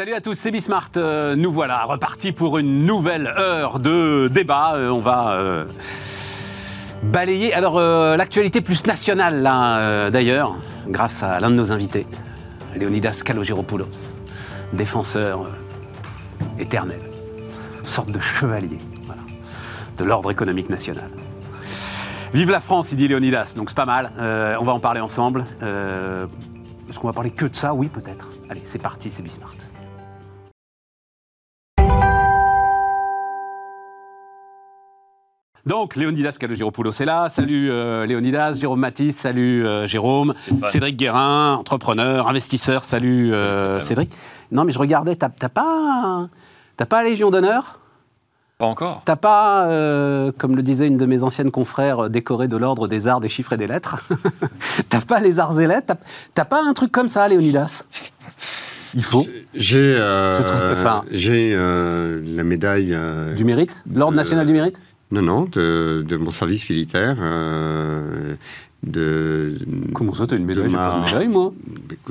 Salut à tous, c'est Bismart. Euh, nous voilà repartis pour une nouvelle heure de débat. Euh, on va euh, balayer. Alors, l'actualité plus nationale, là, d'ailleurs, grâce à l'un de nos invités, Leonidas Kalogeropoulos, défenseur éternel, sorte de chevalier de l'ordre économique national. Vive la France, il dit Léonidas, donc c'est pas mal. on va en parler ensemble. Est-ce qu'on va parler que de ça? Oui, peut-être. Allez, c'est parti, c'est Bismart. Donc, Léonidas Kalogiropoulos est là. Salut euh, Léonidas, Jérôme Matisse, salut euh, Jérôme. Cédric Guérin, entrepreneur, investisseur, salut euh, Cédric. Non, mais je regardais, t'as pas, t'as pas Légion d'honneur? Pas encore. T'as pas, comme le disait une de mes anciennes confrères, décoré de l'ordre des arts, des chiffres et des lettres? t'as pas les arts et lettres? T'as pas un truc comme ça, Léonidas? Il faut. J'ai j'ai la médaille. du mérite? L'ordre national du mérite? Non, non, de, mon service militaire. Euh, de, Comment ça, tu as une médaille ma... pas de médaille, moi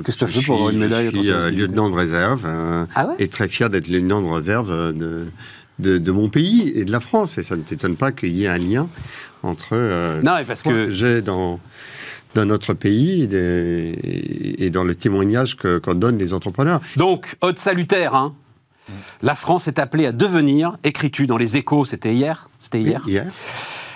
Qu'est-ce que tu as fait pour avoir une médaille Je suis euh, lieutenant de réserve euh, ah et très fier d'être lieutenant de réserve de, de, mon pays et de la France. Et ça ne t'étonne pas qu'il y ait un lien entre non, parce que j'ai dans dans notre pays et, dans le témoignage qu'on donne les entrepreneurs. Donc, haute salutaire, hein la France est appelée à devenir, écris-tu dans les échos, c'était hier C'était hier, hier.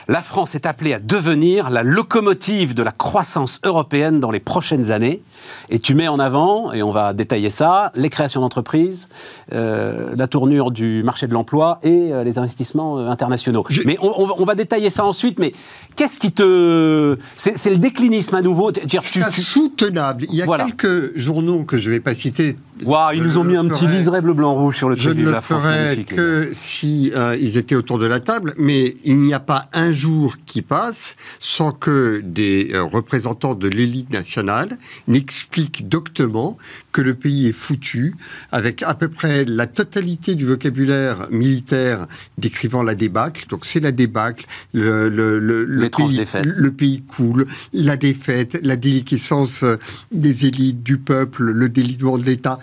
La France est appelée à devenir la locomotive de la croissance européenne dans les prochaines années. Et tu mets en avant, et on va détailler ça, les créations d'entreprises, euh, la tournure du marché de l'emploi et euh, les investissements euh, internationaux. Mais on, va détailler ça ensuite. Mais qu'est-ce qui te... C'est le déclinisme à nouveau. C'est soutenable. Il y a quelques journaux que je ne vais pas citer ils nous ont mis un petit liseré bleu, blanc, rouge sur le Je ne le ferai que si euh, ils étaient autour de la table, mais il n'y a pas un jour qui passe sans que des euh, représentants de l'élite nationale n'expliquent doctement que le pays est foutu, avec à peu près la totalité du vocabulaire militaire décrivant la débâcle. Donc c'est la débâcle, le, le, le, pays, le pays coule, la défaite, la déliquescence euh, des élites, du peuple, le délitement de l'État.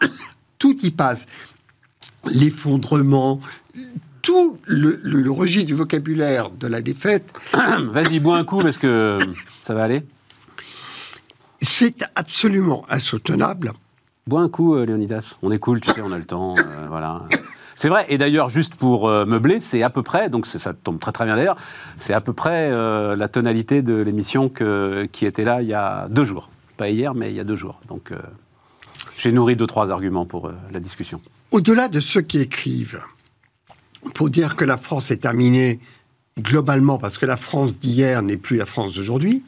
tout y passe. L'effondrement, tout le, registre du vocabulaire de la défaite. Vas-y, bois un coup parce que ça va aller. C'est absolument insoutenable. Bois un coup, euh, Léonidas. On est cool, tu sais, on a le temps. Euh, voilà. C'est vrai, et d'ailleurs, juste pour euh, meubler, c'est à peu près, donc ça tombe très très bien d'ailleurs, c'est à peu près la tonalité de l'émission qui était là il y a deux jours. Pas hier, mais il y a deux jours. Donc j'ai nourri deux, trois arguments pour euh, la discussion. Au-delà de ceux qui écrivent, pour dire que la France est terminée globalement, parce que la France d'hier n'est plus la France d'aujourd'hui,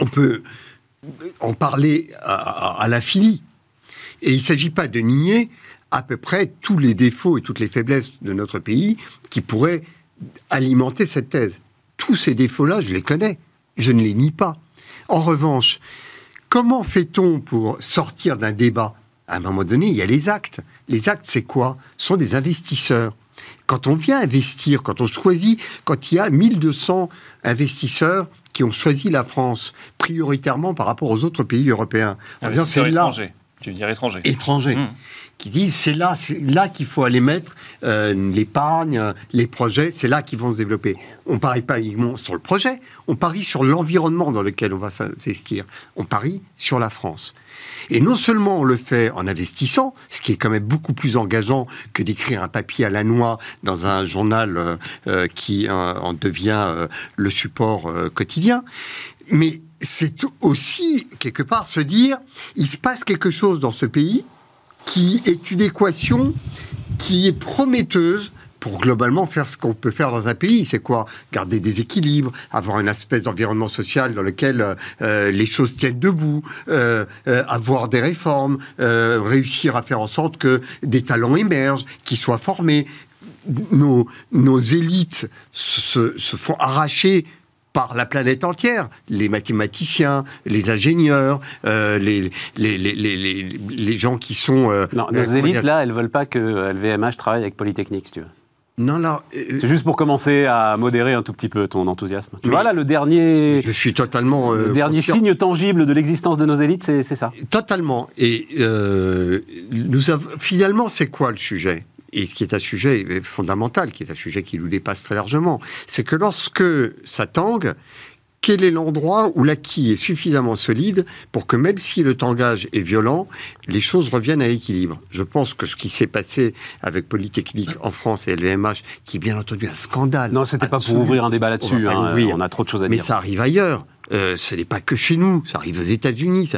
on peut en parler à, à l'infini. Et il ne s'agit pas de nier à peu près tous les défauts et toutes les faiblesses de notre pays qui pourraient alimenter cette thèse. Tous ces défauts-là, je les connais. Je ne les nie pas. En revanche, Comment fait-on pour sortir d'un débat? À un moment donné, il y a les actes. Les actes, c'est quoi? Ce sont des investisseurs. Quand on vient investir, quand on choisit, quand il y a 1200 investisseurs qui ont choisi la France prioritairement par rapport aux autres pays européens, c'est là. Tu veux dire étranger. Étranger. Mmh qui disent c'est là, qu'il faut aller mettre euh, l'épargne, les projets, c'est là qu'ils vont se développer. On parie pas uniquement sur le projet, on parie sur l'environnement dans lequel on va s'investir. On parie sur la France. Et non seulement on le fait en investissant, ce qui est quand même beaucoup plus engageant que d'écrire un papier à la noix dans un journal euh, euh, qui en devient le support quotidien, mais c'est aussi quelque part se dire il se passe quelque chose dans ce pays qui est une équation qui est prometteuse pour globalement faire ce qu'on peut faire dans un pays. C'est quoi? Garder des équilibres, avoir une espèce d'environnement social dans lequel euh, les choses tiennent debout, euh, euh, avoir des réformes, réussir à faire en sorte que des talents émergent, qu'ils soient formés. Nos, nos élites se, se font arracher par la planète entière, les mathématiciens, les ingénieurs, euh, les, les, les, les, gens qui sont... Euh, non, nos euh, élites, là, elles veulent pas que LVMH travaille avec Polytechnique, si tu veux. non, là. Euh, c'est juste pour commencer à modérer un tout petit peu ton enthousiasme. Tu vois, là, le dernier. Je suis totalement. le dernier signe tangible de l'existence de nos élites, c'est ça. Totalement. Et nous finalement, c'est quoi le sujet? Et qui est un sujet fondamental, qui est un sujet qui nous dépasse très largement, c'est que lorsque ça tangue, quel est l'endroit où l'acquis est suffisamment solide pour que même si le tangage est violent, les choses reviennent à l'équilibre? Je pense que ce qui s'est passé avec Polytechnique en France et LVMH, qui est bien entendu un scandale. Non, c'était pas pour ouvrir un débat là-dessus. Hein, on, a trop de choses à dire. Mais ça arrive ailleurs. Euh, ce n'est pas que chez nous, ça arrive aux États-Unis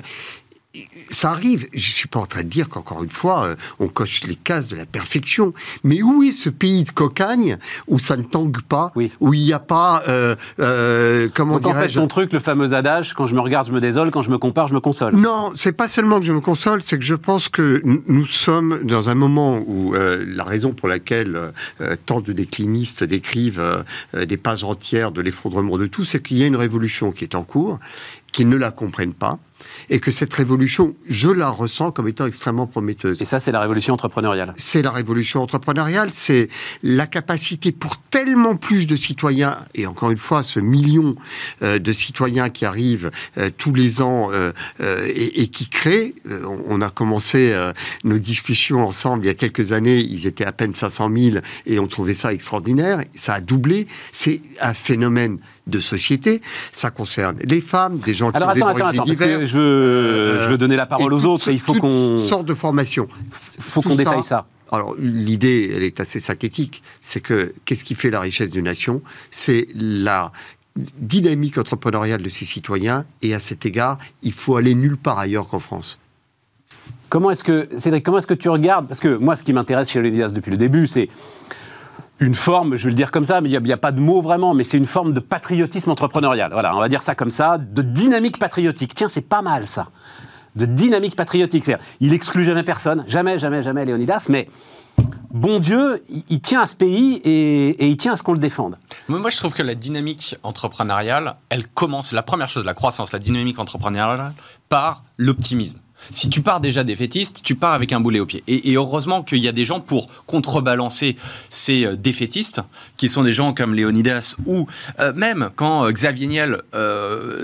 ça arrive. Je suis pas en train de dire qu'encore une fois, euh, on coche les cases de la perfection. Mais où est ce pays de cocagne où ça ne tangue pas, où il n'y a pas, euh, euh, comment Donc en fait, ton truc, le fameux adage, quand je me regarde, je me désole, quand je me compare, je me console. Non, c'est pas seulement que je me console, c'est que je pense que nous sommes dans un moment où la raison pour laquelle tant de déclinistes décrivent des pages entières de l'effondrement de tout, c'est qu'il y a une révolution qui est en cours, qu'ils ne la comprennent pas et que cette révolution, je la ressens comme étant extrêmement prometteuse. Et ça, c'est la révolution entrepreneuriale. C'est la révolution entrepreneuriale, c'est la capacité pour tellement plus de citoyens, et encore une fois, ce million euh, de citoyens qui arrivent euh, tous les ans euh, et, et, qui créent. on a commencé nos discussions ensemble il y a quelques années, ils étaient à peine 500 000 et on trouvait ça extraordinaire. Ça a doublé. C'est un phénomène de société. Ça concerne les femmes, des gens qui Alors, attends, attends, attends, parce que je veux, je veux donner la parole aux autres et il faut qu'on... sorte de formation. Il faut qu'on détaille ça. Alors, l'idée, elle est assez synthétique. C'est que, qu'est-ce qui fait la richesse d'une nation? C'est la dynamique entrepreneuriale de ses citoyens. Et à cet égard, il faut aller nulle part ailleurs qu'en France. Comment est-ce que, Cédric, comment est-ce que tu regardes? Parce que moi, ce qui m'intéresse chez Léonidas depuis le début, c'est une forme, je vais le dire comme ça, mais il n'y a, pas de mot vraiment, mais c'est une forme de patriotisme entrepreneurial. Voilà, on va dire ça comme ça, de dynamique patriotique. Tiens, c'est pas mal ça. De dynamique patriotique. C'est-à-dire, il exclut jamais personne, jamais, jamais, jamais Léonidas, mais bon Dieu, il, tient à ce pays et, et il tient à ce qu'on le défende. Moi, je trouve que la dynamique entrepreneuriale, elle commence, la première chose, la croissance, la dynamique entrepreneuriale, par l'optimisme si tu pars déjà défaitiste, tu pars avec un boulet au pied. Et, heureusement qu'il y a des gens pour contrebalancer ces euh, défaitistes, qui sont des gens comme Léonidas, ou euh, même quand euh, Xavier Niel,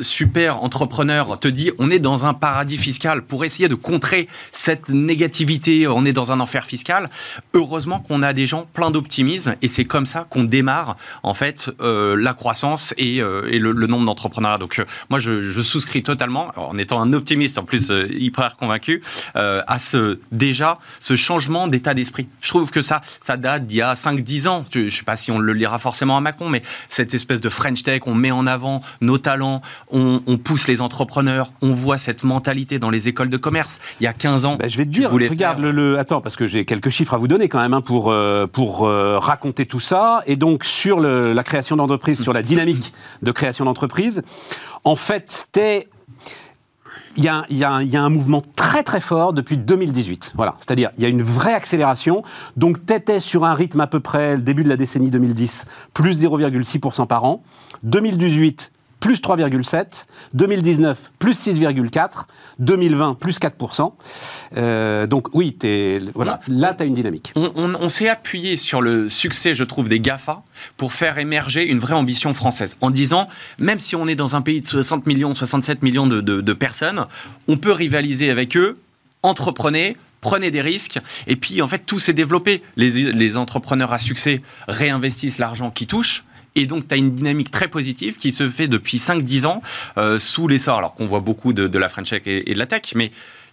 super entrepreneur, te dit on est dans un paradis fiscal pour essayer de contrer cette négativité, on est dans un enfer fiscal. Heureusement qu'on a des gens pleins d'optimisme, et c'est comme ça qu'on démarre en fait la croissance et, le, nombre d'entrepreneurs. Donc moi, je, je, souscris totalement, en étant un optimiste en plus hyper convaincu euh, à ce déjà ce changement d'état d'esprit. Je trouve que ça ça date d'il y a 5-10 ans. Je ne sais pas si on le lira forcément à Macron, mais cette espèce de French Tech, on met en avant nos talents, on, pousse les entrepreneurs, on voit cette mentalité dans les écoles de commerce. Il y a 15 ans, ben, je vais te dire, regarde le, attends parce que j'ai quelques chiffres à vous donner quand même hein, pour euh, pour euh, raconter tout ça et donc sur la création d'entreprise, sur la dynamique de création d'entreprise. En fait, c'était il y, a, un mouvement très très fort depuis 2018. Voilà, c'est-à-dire il y a une vraie accélération. Donc tu étais sur un rythme à peu près le début de la décennie 2010, plus 0,6% par an. 2018, plus 3,7, 2019 plus 6,4, 2020 plus 4%. Euh, donc oui, voilà, là tu as une dynamique. On, s'est appuyé sur le succès, je trouve, des GAFA pour faire émerger une vraie ambition française, en disant, même si on est dans un pays de 60 millions, 67 millions de, personnes, on peut rivaliser avec eux, entreprenez, prenez des risques. Et puis, en fait, tout s'est développé. Les, entrepreneurs à succès réinvestissent l'argent qui touche. Et donc, tu as une dynamique très positive qui se fait depuis 5-10 ans euh, sous l'essor, alors qu'on voit beaucoup de, la French Tech et, de la tech, mais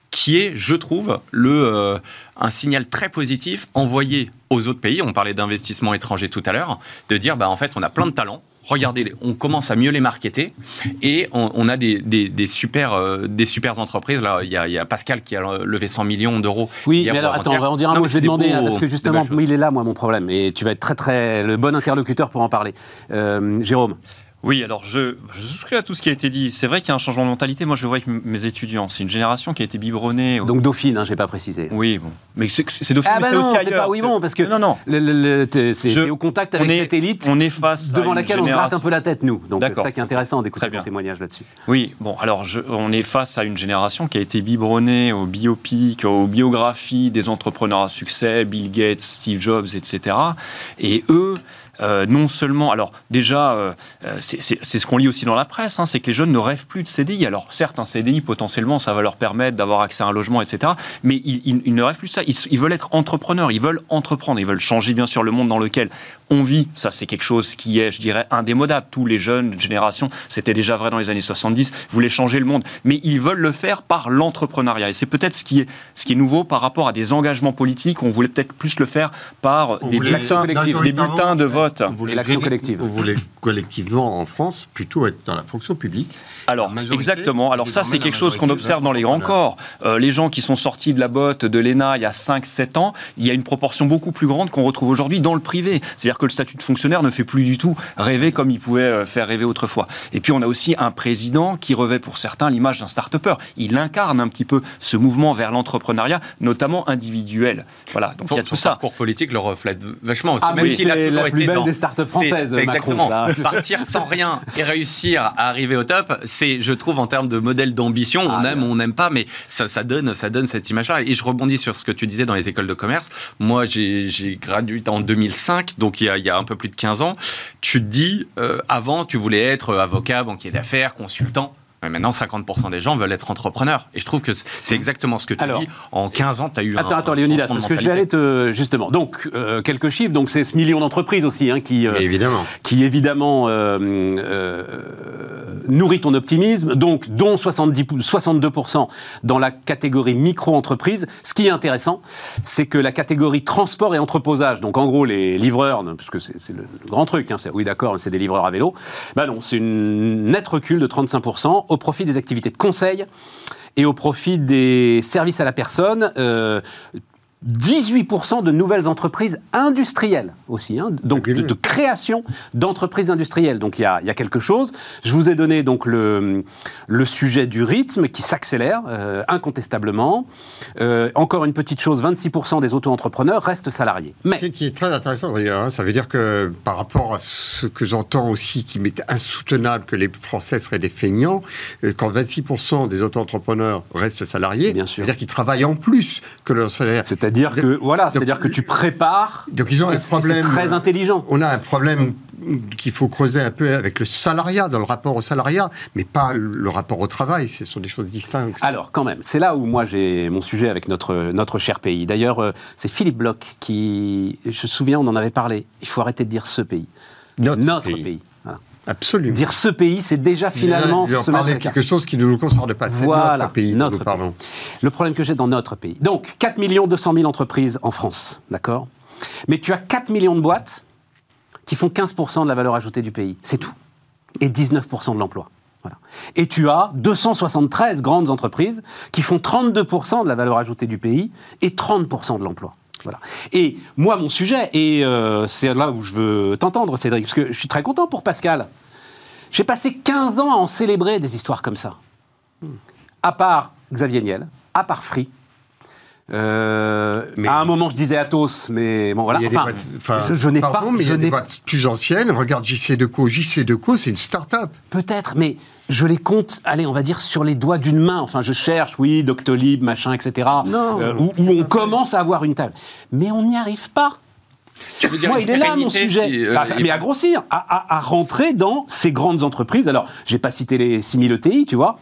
qui est, je trouve, le, euh, un signal très positif envoyé aux autres pays. On parlait d'investissement étranger tout à l'heure, de dire, bah, en fait, on a plein de talents, regardez, on commence à mieux les marketer et on, a des, des, super, euh, des super entreprises. Là, il y, a, Pascal qui a levé 100 millions d'euros. Oui, mais alors attends, on va en dire un mot. Je vais demander hein, parce que justement, il est là, moi, mon problème. Et tu vas être très, très le bon interlocuteur pour en parler. Euh, Jérôme. Oui, alors je, je, souscris à tout ce qui a été dit. C'est vrai qu'il y a un changement de mentalité. Moi, je le vois avec mes étudiants. C'est une génération qui a été biberonnée. Donc Dauphine, hein, je n'ai pas précisé. Oui, bon. Mais c'est Dauphine, ah mais bah c'est aussi ailleurs. Pas, oui, bon, parce que non, non. c'est au contact avec est, cette élite on est face devant laquelle génération... on se gratte un peu la tête, nous. Donc c'est ça qui est intéressant d'écouter ton témoignage là-dessus. Oui, bon, alors je, on est face à une génération qui a été biberonnée au biopic, aux biographies des entrepreneurs à succès, Bill Gates, Steve Jobs, etc. Et eux, euh, non seulement, alors déjà, euh, euh c'est ce qu'on lit aussi dans la presse, hein, c'est que les jeunes ne rêvent plus de CDI. Alors certes, un CDI, potentiellement, ça va leur permettre d'avoir accès à un logement, etc. Mais ils, ne rêvent plus de ça. Ils, ils, veulent être entrepreneurs, ils veulent entreprendre, ils veulent changer bien sûr le monde dans lequel on vit. Ça, c'est quelque chose qui est, je dirais, indémodable. Tous les jeunes générations, c'était déjà vrai dans les années 70, voulaient changer le monde. Mais ils veulent le faire par l'entrepreneuriat. Et c'est peut-être ce, qui est, ce qui est nouveau par rapport à des engagements politiques. On voulait peut-être plus le faire par des bulletins, des bulletins de vote vote. Vous voulez l'action collective. Vous voulez collectivement en France plutôt être dans la fonction publique alors, exactement. Alors, ça, c'est quelque chose qu'on observe dans les grands corps. Euh, les gens qui sont sortis de la botte de l'ENA il y a 5-7 ans, il y a une proportion beaucoup plus grande qu'on retrouve aujourd'hui dans le privé. C'est-à-dire que le statut de fonctionnaire ne fait plus du tout rêver comme il pouvait euh, faire rêver autrefois. Et puis, on a aussi un président qui revêt pour certains l'image d'un start-upper. Il incarne un petit peu ce mouvement vers l'entrepreneuriat, notamment individuel. Voilà. Donc, il y a tout ça. parcours politique le reflète vachement aussi. Ah, même s'il a toujours la plus belle des start-up françaises, Exactement. Partir sans rien et réussir à arriver au top, c'est, je trouve, en termes de modèle d'ambition, on ah, aime ou on n'aime pas, mais ça, ça, donne, ça donne cette image-là. Et je rebondis sur ce que tu disais dans les écoles de commerce. Moi, j'ai gradué en 2005, donc il y, a, il y, a, un peu plus de 15 ans. Tu te dis, euh, avant, tu voulais être avocat, banquier d'affaires, consultant. Mais maintenant, 50% des gens veulent être entrepreneurs. Et je trouve que c'est exactement ce que tu dis. En 15 ans, tu as eu attends, un. Attends, Léonidas, parce que je vais aller te. Justement. Donc, euh, quelques chiffres. Donc, c'est ce million d'entreprises aussi hein, qui, euh, évidemment. qui, évidemment, euh, nourrit ton optimisme. Donc, dont 70, 62% dans la catégorie micro-entreprise. Ce qui est intéressant, c'est que la catégorie transport et entreposage, donc en gros, les livreurs, parce que c'est le, grand truc, hein, oui, d'accord, c'est des livreurs à vélo. Ben non, c'est une nette recul de 35% au profit des activités de conseil et au profit des services à la personne. Euh, 18% de nouvelles entreprises industrielles aussi, hein, donc de, création d'entreprises industrielles. Donc il y, a, il y, a, quelque chose. Je vous ai donné donc le, le sujet du rythme qui s'accélère euh, incontestablement. Euh, encore une petite chose, 26% des auto-entrepreneurs restent salariés. Mais ce qui est très intéressant d'ailleurs, hein, ça veut dire que par rapport à ce que j'entends aussi, qui m'est insoutenable que les Français seraient des feignants, euh, quand 26% des auto-entrepreneurs restent salariés, Bien sûr. ça veut dire qu'ils travaillent en plus que leur salaire. C'est-à-dire que voilà, c'est-à-dire que tu prépares. Donc ils ont un problème très intelligent. On a un problème qu'il faut creuser un peu avec le salariat, dans le rapport au salariat, mais pas le rapport au travail. Ce sont des choses distinctes. Alors, quand même, c'est là où moi j'ai mon sujet avec notre, notre cher pays. D'ailleurs, euh, c'est Philippe Bloch qui, je me souviens, on en avait parlé. Il faut arrêter de dire ce pays. Notre, pays. Absolument. Dire ce pays, c'est déjà finalement se parler de quelque chose qui ne nous concerne pas. C'est voilà, notre pays. Notre nous Le problème que j'ai dans notre pays. Donc, 4 200 000 entreprises en France, d'accord? Mais tu as 4 millions de boîtes qui font 15% de la valeur ajoutée du pays. C'est tout. Et 19% de l'emploi. Voilà. Et tu as 273 grandes entreprises qui font 32% de la valeur ajoutée du pays et 30% de l'emploi. Voilà. Et moi, mon sujet, et euh, c'est là où je veux t'entendre, Cédric, parce que je suis très content pour Pascal. J'ai passé 15 ans à en célébrer des histoires comme ça. À part Xavier Niel, à part Free, euh, mais à un moment, je disais Athos, mais bon, voilà. Enfin, je, n'ai pas. Mais il y a des boîtes plus anciennes. Regarde JC Deco. JC Deco, c'est une start-up. Peut-être, mais je les compte, allez, on va dire sur les doigts d'une main. Enfin, je cherche, oui, Doctolib, machin, etc. Non, euh, où, on commence à avoir une table. Mais on n'y arrive pas. Tu veux dire Moi, il est là mon sujet. Euh, bah, mais à grossir, à, à, rentrer dans ces grandes entreprises. Alors, j'ai pas cité les 6000 ETI, tu vois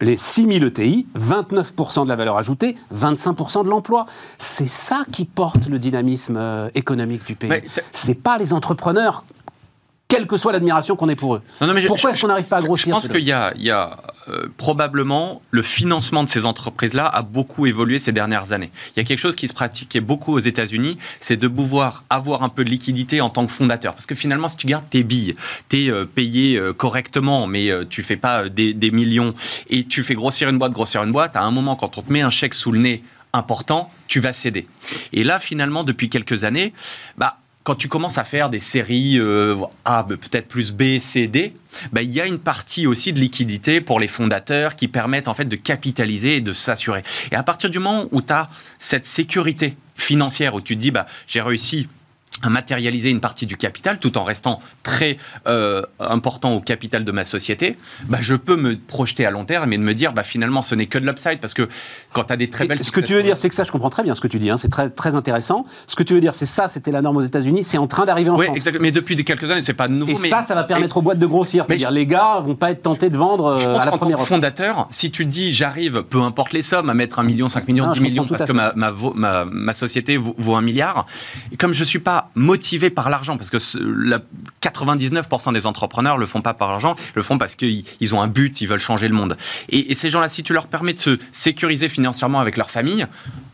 les 6000 ETI, 29% de la valeur ajoutée, 25% de l'emploi. C'est ça qui porte le dynamisme euh, économique du pays. C'est pas les entrepreneurs quelle que soit l'admiration qu'on ait pour eux. Pourquoi est-ce qu'on n'arrive pas à grossir Je pense qu'il y a, il y a euh, probablement le financement de ces entreprises-là a beaucoup évolué ces dernières années. Il y a quelque chose qui se pratiquait beaucoup aux États-Unis, c'est de pouvoir avoir un peu de liquidité en tant que fondateur. Parce que finalement, si tu gardes tes billes, tu es euh, payé euh, correctement, mais tu fais pas des, des, millions, et tu fais grossir une boîte, grossir une boîte, à un moment, quand on te met un chèque sous le nez important, tu vas céder. Et là, finalement, depuis quelques années, bah, quand tu commences à faire des séries euh, A, peut-être plus B, C, D, bah, il y a une partie aussi de liquidité pour les fondateurs qui permettent en fait de capitaliser et de s'assurer. Et à partir du moment où tu as cette sécurité financière, où tu te dis, bah, j'ai réussi à matérialiser une partie du capital tout en restant très euh, important au capital de ma société, bah, je peux me projeter à long terme et de me dire bah, finalement ce n'est que de l'upside parce que quand tu as des très belles... ce que tu veux dire, c'est que ça, je comprends très bien ce que tu dis, hein, c'est très, très intéressant. Ce que tu veux dire, c'est ça, c'était la norme aux États-Unis, c'est en train d'arriver en oui, France. Exactement, mais depuis quelques années, c'est pas nouveau. Et mais... ça, ça va permettre aux boîtes de grossir. C'est-à-dire, les gars vont pas être tentés de vendre je euh, pense à la tant première que offre. fondateur, si tu dis j'arrive, peu importe les sommes, à mettre un million, 5 millions, Ah, 10 je millions, parce que ma, ma, ma, ma société vaut, vaut un milliard, et comme je suis pas motivé par l'argent, parce que la 99% des entrepreneurs le font pas par l'argent, le font parce qu'ils ils ont un but, ils veulent changer le monde. Et, et ces gens-là, si tu leur permets de se sécuriser financièrement avec leur famille,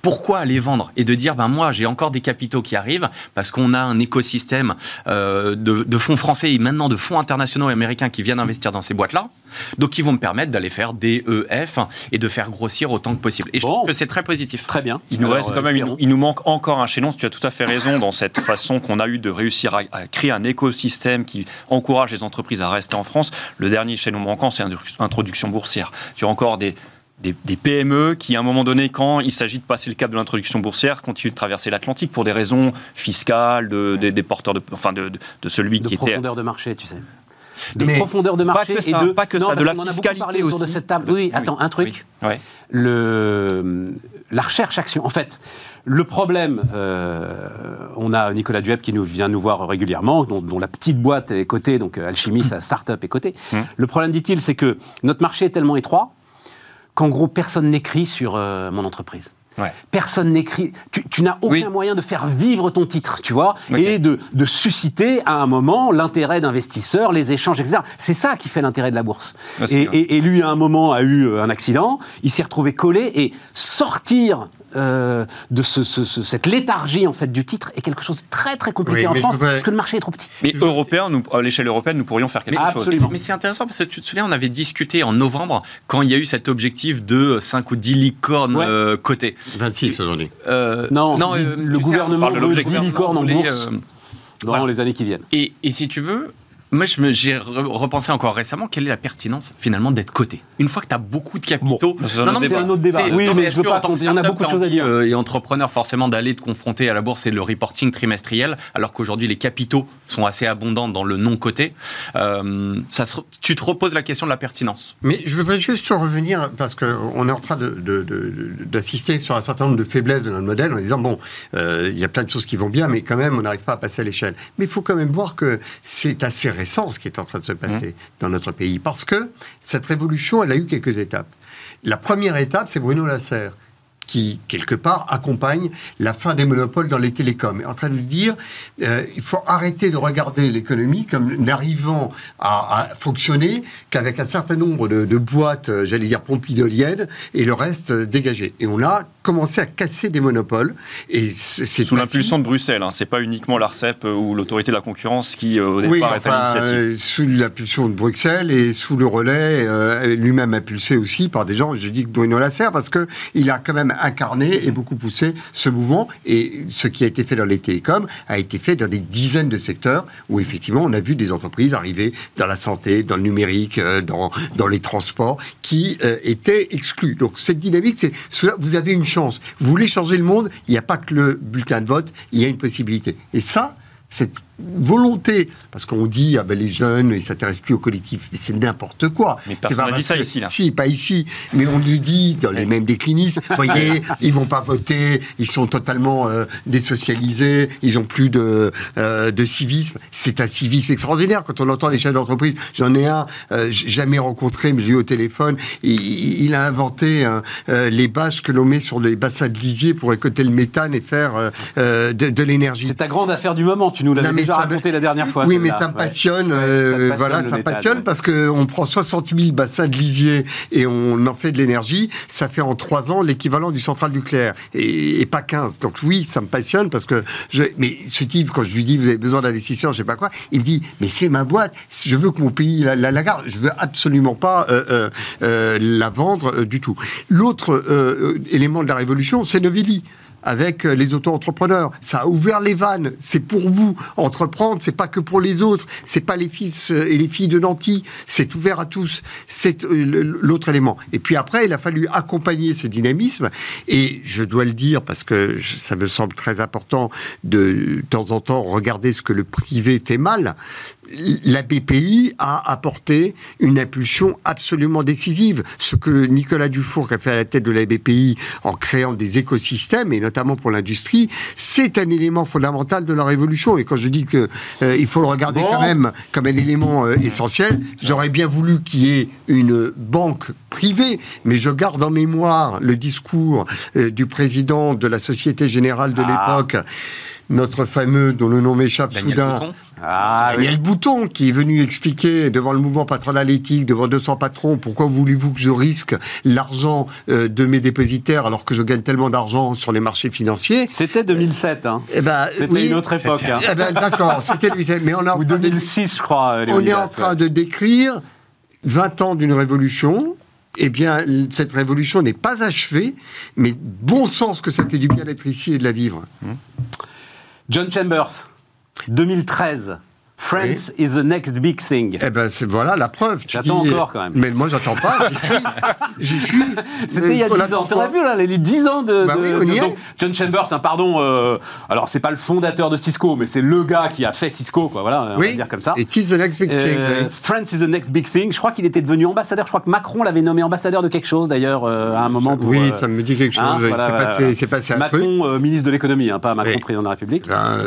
pourquoi aller vendre et de dire ben moi j'ai encore des capitaux qui arrivent parce qu'on a un écosystème euh, de, de fonds français et maintenant de fonds internationaux et américains qui viennent investir dans ces boîtes-là, donc ils vont me permettre d'aller faire des EF et de faire grossir autant que possible. Et je Bon. trouve que c'est très positif. Très bien. Il nous Alors, reste euh, quand même, il, nous manque encore un chaînon. Tu as tout à fait raison dans cette façon qu'on a eu de réussir à, à créer un écosystème qui encourage les entreprises à rester en France. Le dernier chaînon manquant, c'est l'introduction boursière. Tu as encore des, des, des PME qui, à un moment donné, quand il s'agit de passer le cap de l'introduction boursière, continuent de traverser l'Atlantique pour des raisons fiscales, de, des, des porteurs de, enfin de, de, de celui de qui était profondeur de marché, tu sais. De Mais profondeur de marché que ça, et de pas que non, ça, de la en a parlé autour de aussi. cette table. Oui, attends, un truc. oui. Ouais. Le, la recherche action. En fait, le problème, euh, on a Nicolas Dueb qui nous vient nous voir régulièrement, dont, dont la petite boîte est cotée, donc euh, Alchimie, sa start-up est cotée. Mm. Le problème, dit-il, c'est que notre marché est tellement étroit qu'en gros, personne n'écrit sur euh, mon entreprise. Ouais. Personne n'écrit. Tu, tu n'as aucun Oui. moyen de faire vivre ton titre, tu vois, et de, de susciter à un moment l'intérêt d'investisseurs, les échanges, etc. C'est ça qui fait l'intérêt de la bourse. Ah, et, vrai. et- et lui, à un moment, a eu euh, un accident, il s'est retrouvé collé, et sortir euh, de ce- ce- ce- cette léthargie en fait du titre est quelque chose de très très compliqué Oui, en France voudrais- parce que le marché est trop petit. Mais européen, nous, à l'échelle européenne, nous pourrions faire quelque Mais, chose. absolument. mais c'est intéressant parce que tu te souviens, on avait discuté en novembre quand il y a eu cet objectif de 5 ou 10 licornes Ouais. euh, cotées. 26 aujourd'hui. Euh, Non, euh, le gouvernement de veut l'objectif. 10 licornes en bourse. euh, dans Voilà. les années qui viennent. Et, et si tu veux, moi je me- j'ai re- repensé encore récemment, quelle est la pertinence finalement d'être coté? Une fois que tu as beaucoup de capitaux. Bon, un autre c'est débat. un autre débat. c'est- Oui, non, mais est-ce je veux pas en que compter, on a beaucoup de choses à dire. euh, et entrepreneur forcément d'aller te confronter à la bourse et le reporting trimestriel, alors qu'aujourd'hui les capitaux sont assez abondants dans le non coté. Euh, ça se re- tu te reposes la question de la pertinence. Mais je voudrais juste revenir, parce qu'on est en train de- de- de- d'assister sur un certain nombre de faiblesses de notre modèle en disant, bon, euh, il y a plein de choses qui vont bien, mais quand même, on n'arrive pas à passer à l'échelle. Mais il faut quand même voir que c'est assez récent ce qui est en train de se passer dans notre pays, parce que cette révolution, elle a eu quelques étapes. La première étape, c'est Bruno Lasserre qui, quelque part, accompagne la fin des monopoles dans les télécoms. Et en train de dire, euh, il faut arrêter de regarder l'économie comme n'arrivant à, à fonctionner qu'avec un certain nombre de, de boîtes, euh, j'allais dire pompidoliennes, et le reste euh, dégagé. Et on a commencé à casser des monopoles. Et c'est Sous l'impulsion de Bruxelles, hein. c'est pas uniquement l'ARCEP ou l'autorité de la concurrence qui, au Oui, départ, est à l'initiative. euh, sous l'impulsion de Bruxelles et sous le relais euh, lui-même impulsé aussi par des gens. Je dis que Bruno Lasserre parce que il a quand même incarné et beaucoup poussé ce mouvement. Et ce qui a été fait dans les télécoms a été fait dans des dizaines de secteurs où effectivement on a vu des entreprises arriver dans la santé, dans le numérique, euh, dans dans les transports qui euh, étaient exclus. Donc cette dynamique, c'est vous avez une chance. Vous voulez changer le monde, il n'y a pas que le bulletin de vote, il y a une possibilité. Et ça, cette volonté, parce qu'on dit, ah ben les jeunes, ils s'intéressent plus au collectif, mais c'est n'importe quoi. Mais C'est personne pas dit ça que- ici, là. Si, pas ici, mais on nous dit, dans les mêmes déclinistes, voyez, ils vont pas voter, ils sont totalement euh, désocialisés, ils ont plus de, euh, de civisme. C'est un civisme extraordinaire quand on entend les chefs d'entreprise. J'en ai un, euh, jamais rencontré, mais j'ai eu au téléphone, il, il a inventé hein, euh, les bâches que l'on met sur les bassins de lisier pour récolter le méthane et faire de, de l'énergie. C'est ta grande affaire du moment, tu nous l'avais déjà ça me- raconté la dernière fois. Oui, mais ça me Ouais. passionne. Ouais, euh, ça passionne, voilà, ça me passionne parce qu'on prend 60 000 bassins de lisier et on en fait de l'énergie. Ça fait en trois ans l'équivalent du central nucléaire et, et pas 15. Donc oui, ça me passionne parce que je, mais ce type, quand je lui dis vous avez besoin d'investisseurs, je sais pas quoi, il me dit mais c'est ma boîte. Je veux que mon pays la, la, la garde. Je veux absolument pas euh, euh, la vendre du tout. L'autre élément de la révolution, c'est Novelli avec euh, les auto-entrepreneurs. Ça a ouvert les vannes. C'est pour vous. Entreprendre, c'est pas que pour les autres. C'est pas les fils euh, et les filles de Nanty. C'est ouvert à tous. C'est euh, l'autre élément. Et puis après, il a fallu accompagner ce dynamisme. Et je dois le dire parce que ça me semble très important de temps en temps regarder ce que le privé fait mal. La BPI a apporté une impulsion absolument décisive. Ce que Nicolas Dufour a fait à la tête de la BPI en créant des écosystèmes, et notamment pour l'industrie, c'est un élément fondamental de la révolution. Et quand je dis que euh, il faut le regarder Bon. quand même comme un élément euh, essentiel, j'aurais bien voulu qu'il y ait une banque privée, mais je garde en mémoire le discours euh, du président de la Société Générale de Ah. l'époque, notre fameux, dont le nom m'échappe soudain. Ah oui. Daniel Bouton, qui est venu expliquer devant le mouvement patronal éthique, devant 200 patrons, pourquoi voulez-vous que je risque l'argent euh, de mes dépositaires alors que je gagne tellement d'argent sur les marchés financiers? C'était 2007, hein. Eh ben, C'était oui. une autre époque. hein. Eh ben, d'accord, c'était lui. Mais on est en Ou train de- 2006, je crois. euh, on est en train ouais. de décrire 20 ans d'une révolution. Eh bien, cette révolution n'est pas achevée, mais bon sens que ça fait du bien d'être ici et de la vivre. John Chambers, 2013. France is the next big thing. Eh ben, c'est voilà la preuve. Tu J'attends dis- encore, quand même. Mais moi, j'attends pas. J'y suis. J'y suis. C'était il y a On 10 attend ans. T'aurais quoi vu là, les 10 ans de, Bah de- oui, on de- y est. donc, John Chambers, hein, pardon. euh, alors c'est pas le fondateur de Cisco, mais c'est le gars qui a fait Cisco, quoi. Voilà, on va Oui. dire comme ça. Et Kiss the Next Big Thing. Euh, oui. France is the next big thing. Je crois qu'il était devenu ambassadeur. Je crois que Macron l'avait nommé ambassadeur de quelque chose d'ailleurs euh, à un moment. Pour, oui, euh, ça me dit quelque chose. hein, Il voilà, s'est voilà, passé, passé un truc. Macron, ministre de l'économie, hein, pas Macron, Oui. président de la République. Ben.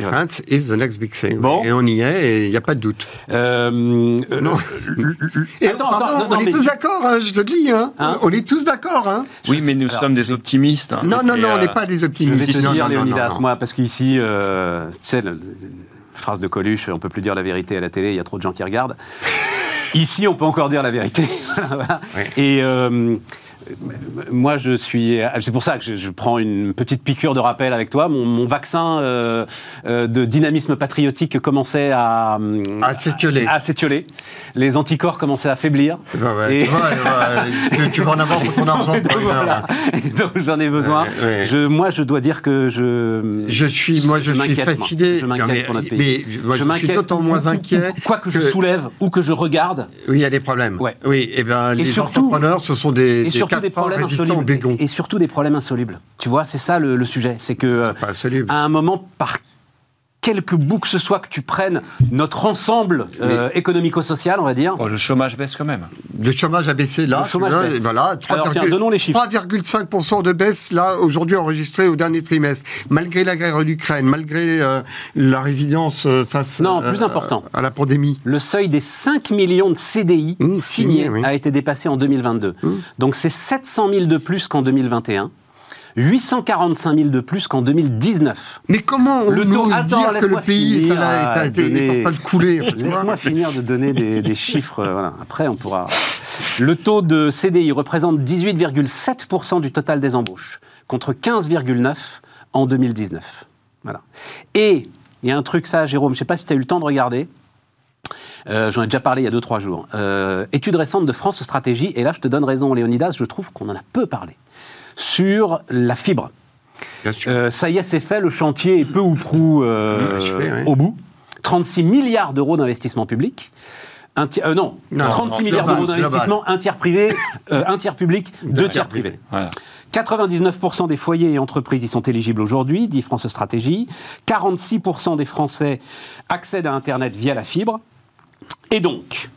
France is the next big thing. Bon. Et on y est, et il n'y a pas de doute. Euh, Non. Et Attends, pardon, attends, non, on non, est mais- tous d'accord, hein, je te le dis. Hein. Hein on est tous d'accord. Hein. Oui, mais nous alors, sommes des optimistes. hein. non, non, non, on n'est pas des Je vais optimistes. te dire, non, non, Léonidas, non, non. moi, parce qu'ici, euh, tu sais, phrase de Coluche, on peut plus dire la vérité à la télé, il y a trop de gens qui regardent. Ici, on peut encore dire la vérité. Voilà. Et euh, moi, je suis. C'est pour ça que je, je prends une petite piqûre de rappel avec toi. Mon, mon vaccin euh, euh, de dynamisme patriotique commençait à. À s'étioler. À s'étioler. Les anticorps commençaient à faiblir. Bah ouais, Et- tu, vois, ouais, tu, tu vas en avoir pour ton argent Donc, voilà. là. Et donc, j'en ai besoin. Ouais. Je, moi, je dois dire que je. Je suis, moi, je, suis m'inquiète, moi. fasciné. Je m'inquiète pour notre pays. mais moi, je, suis d'autant moins inquiet. Quoi que, je soulève ou que je regarde, Oui, il y a des problèmes. Oui, et ben les surtout- entrepreneurs, ce sont des, et des surtout des problèmes insolubles. Et, et surtout des problèmes insolubles. Tu vois, c'est ça le, le sujet. C'est que euh, Pas insoluble. à un moment, par quelque bout que ce soit que tu prennes notre ensemble euh, économico-social, on va dire. bon, le chômage baisse quand même. Le chômage a baissé là. Le chômage là, baisse. et Voilà, 3, Alors, tiens, donnons les chiffres. 3,5% de baisse là aujourd'hui enregistrée au dernier trimestre, malgré la guerre en Ukraine, malgré euh, la résilience euh, face Non, euh, plus important. à la pandémie. Le seuil des 5 millions de CDI Mmh, signés oui. a été dépassé en 2022. Donc c'est 700 000 de plus qu'en 2021, 845 000 de plus qu'en 2019. Mais comment on Le taux- Attends, dire que le pays est, finir à la- à est est donner- en train de couler Laisse-moi finir de donner des, des chiffres. euh, voilà. Après, on pourra. Le taux de CDI représente 18,7% du total des embauches, contre 15,9% en 2019. Voilà. Et il y a un truc, ça, Jérôme, je ne sais pas si tu as eu le temps de regarder. Euh, J'en ai déjà parlé il y a 2-3 jours. Euh, étude récente de France Stratégie, et là je te donne raison, Léonidas, je trouve qu'on en a peu parlé, sur la fibre. Euh, ça y est, c'est fait, le chantier est peu ou prou euh, oui. au bout. 36 milliards d'euros d'investissement public. Un euh, non, Non, 36 non, milliards d'euros d'investissement, un tiers privé, un tiers public, deux tiers privés. Voilà. 99% des foyers et entreprises y sont éligibles aujourd'hui, dit France Stratégie. 46% des Français accèdent à Internet via la fibre. Et donc,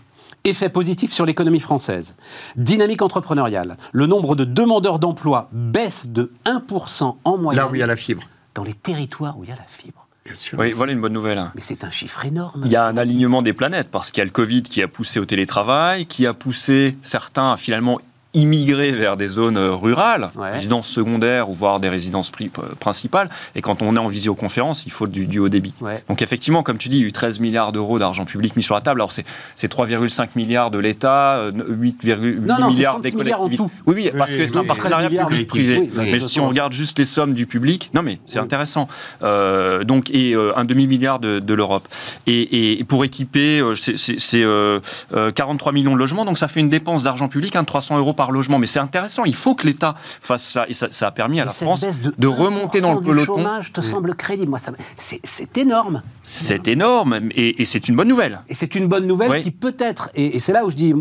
effet positif sur l'économie française. Dynamique entrepreneuriale. Le nombre de demandeurs d'emploi baisse de 1% en moyenne Là où il y a la fibre. dans les territoires où il y a la fibre. Bien sûr. Oui, voilà une bonne nouvelle. hein. Mais c'est un chiffre énorme. Il y a un alignement des planètes parce qu'il y a le Covid qui a poussé au télétravail, qui a poussé certains à finalement immigrer vers des zones euh, rurales, Ouais. résidences secondaires ou voire des résidences euh, principales. Et quand on est en visioconférence, il faut du, du haut débit. Ouais. Donc effectivement, comme tu dis, il y a eu 13 milliards d'euros d'argent public mis sur la table. Alors c'est c'est 3,5 milliards de l'État, euh, 8,8 Non, non, c'est milliards des 36 milliards en collectivités. tout. Oui, oui, parce Oui, que c'est un oui, partenariat oui, public-privé. oui, oui, mais oui. si on regarde juste les sommes du public, non mais c'est Oui. intéressant. Euh, donc et euh, un demi milliard de, de l'Europe. Et, et pour équiper, euh, c'est- c'est c'est, euh, euh, 43 millions de logements, donc ça fait une dépense d'argent public hein, de 300 euros par par logement. Mais c'est intéressant, il faut que l'État fasse ça. Et ça, ça a permis à Et la France de, remonter dans le peloton. chômage te semble crédible. Moi, ça, c'est, c'est énorme. C'est énorme et, et c'est une bonne nouvelle. Et c'est une bonne nouvelle Oui. qui peut-être, et, et c'est là où je dis,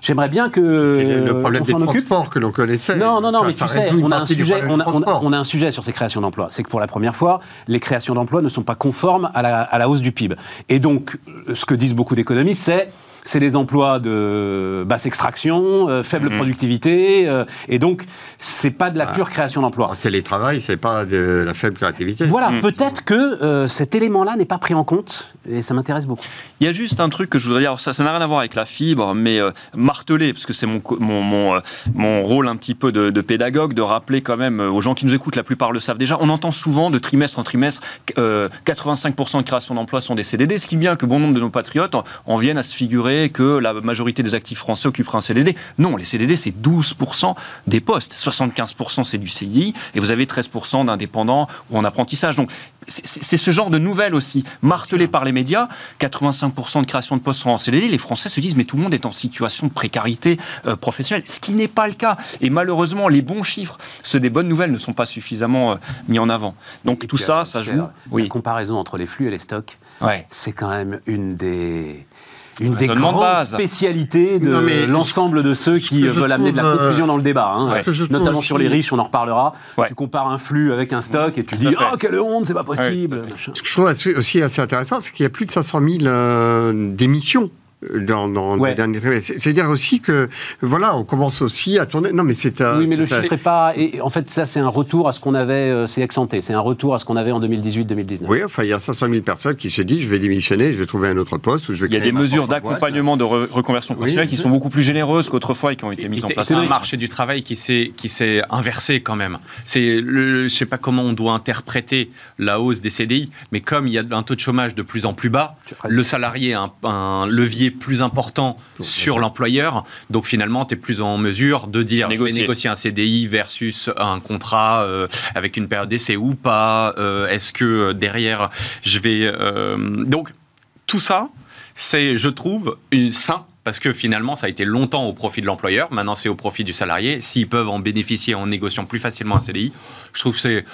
j'aimerais bien que C'est le, le problème on des occupe. transports que l'on connaissait. Non, non, non, Ça- mais ça tu sais, on a, un sujet, problème on, des a, on a- transports. on a un sujet sur ces créations d'emplois. C'est que pour la première fois, les créations d'emplois ne sont pas conformes à la, à la hausse du PIB. Et donc, ce que disent beaucoup d'économistes, c'est c'est des emplois de basse extraction, euh, faible Mhm. productivité, euh, et donc c'est pas de la pure création d'emplois. En télétravail, c'est pas de la faible créativité. Voilà, Mm. peut-être que euh, cet élément-là n'est pas pris en compte, et ça m'intéresse beaucoup. Il y a juste un truc que je voudrais dire, alors ça ça n'a rien à voir avec la fibre, mais marteler, parce que c'est mon, mon, mon, mon rôle un petit peu de, de pédagogue, de rappeler quand même aux gens qui nous écoutent, la plupart le savent déjà, on entend souvent de trimestre en trimestre, euh, 85% de création d'emplois sont des CDD, ce qui est bien que bon nombre de nos patriotes en, en viennent à se figurer que la majorité des actifs français occuperaient un CDD. Non, les CDD, c'est 12% des postes, 75% c'est du CDI, et vous avez 13% d'indépendants ou en apprentissage. Donc c'est- ce genre de nouvelles aussi, martelées par les médias. 85% de création de postes sont en CDD. Les Français se disent, mais tout le monde est en situation de précarité euh, professionnelle, ce qui n'est pas le cas. Et malheureusement, les bons chiffres, ceux des bonnes nouvelles, ne sont pas suffisamment euh, mis en avant. Donc Et tout ça, euh, ça joue. Oui. La comparaison entre les flux et les stocks, Ouais. c'est quand même une des une des Raisonnement de grandes base. spécialités de l'ensemble de ceux ce qui veulent amener de la euh, confusion dans le débat, hein. notamment aussi- sur les riches, on en reparlera. Ouais. Tu compares un flux avec un stock et tu dis oh quelle honte, c'est pas possible. Ce que je trouve aussi assez intéressant, c'est qu'il y a plus de 500 000 euh, démissions dans, dans Ouais. le dernier trimestre. C'est- C'est-à-dire aussi que, voilà, on commence aussi à tourner. Non, mais c'est un. oui, mais le chiffre est pas. Et en fait, ça, c'est un retour à ce qu'on avait. euh, c'est excenté. C'est un retour à ce qu'on avait en 2018-2019. Oui, enfin, il y a 500 000 personnes qui se disent je vais démissionner, je vais trouver un autre poste ou je vais Il y a des mesures d'accompagnement de re- reconversion professionnelle qui sont beaucoup plus généreuses qu'autrefois et qui ont été mises en place. C'est un marché du travail qui s'est qui s'est inversé quand même. C'est le, je sais pas comment on doit interpréter la hausse des CDI, mais comme il y a un taux de chômage de plus en plus bas, le salarié a un, un levier plus important sur l'employeur. Donc finalement, tu es plus en mesure de dire je vais négocier un CDI versus un contrat euh, avec une période d'essai ou pas. Euh, Est-ce que euh, derrière je vais euh, donc tout ça, c'est, je trouve, une sain. Parce que finalement, ça a été longtemps au profit de l'employeur, maintenant c'est au profit du salarié. S'ils peuvent en bénéficier en négociant plus facilement un CDI, je trouve que c'est.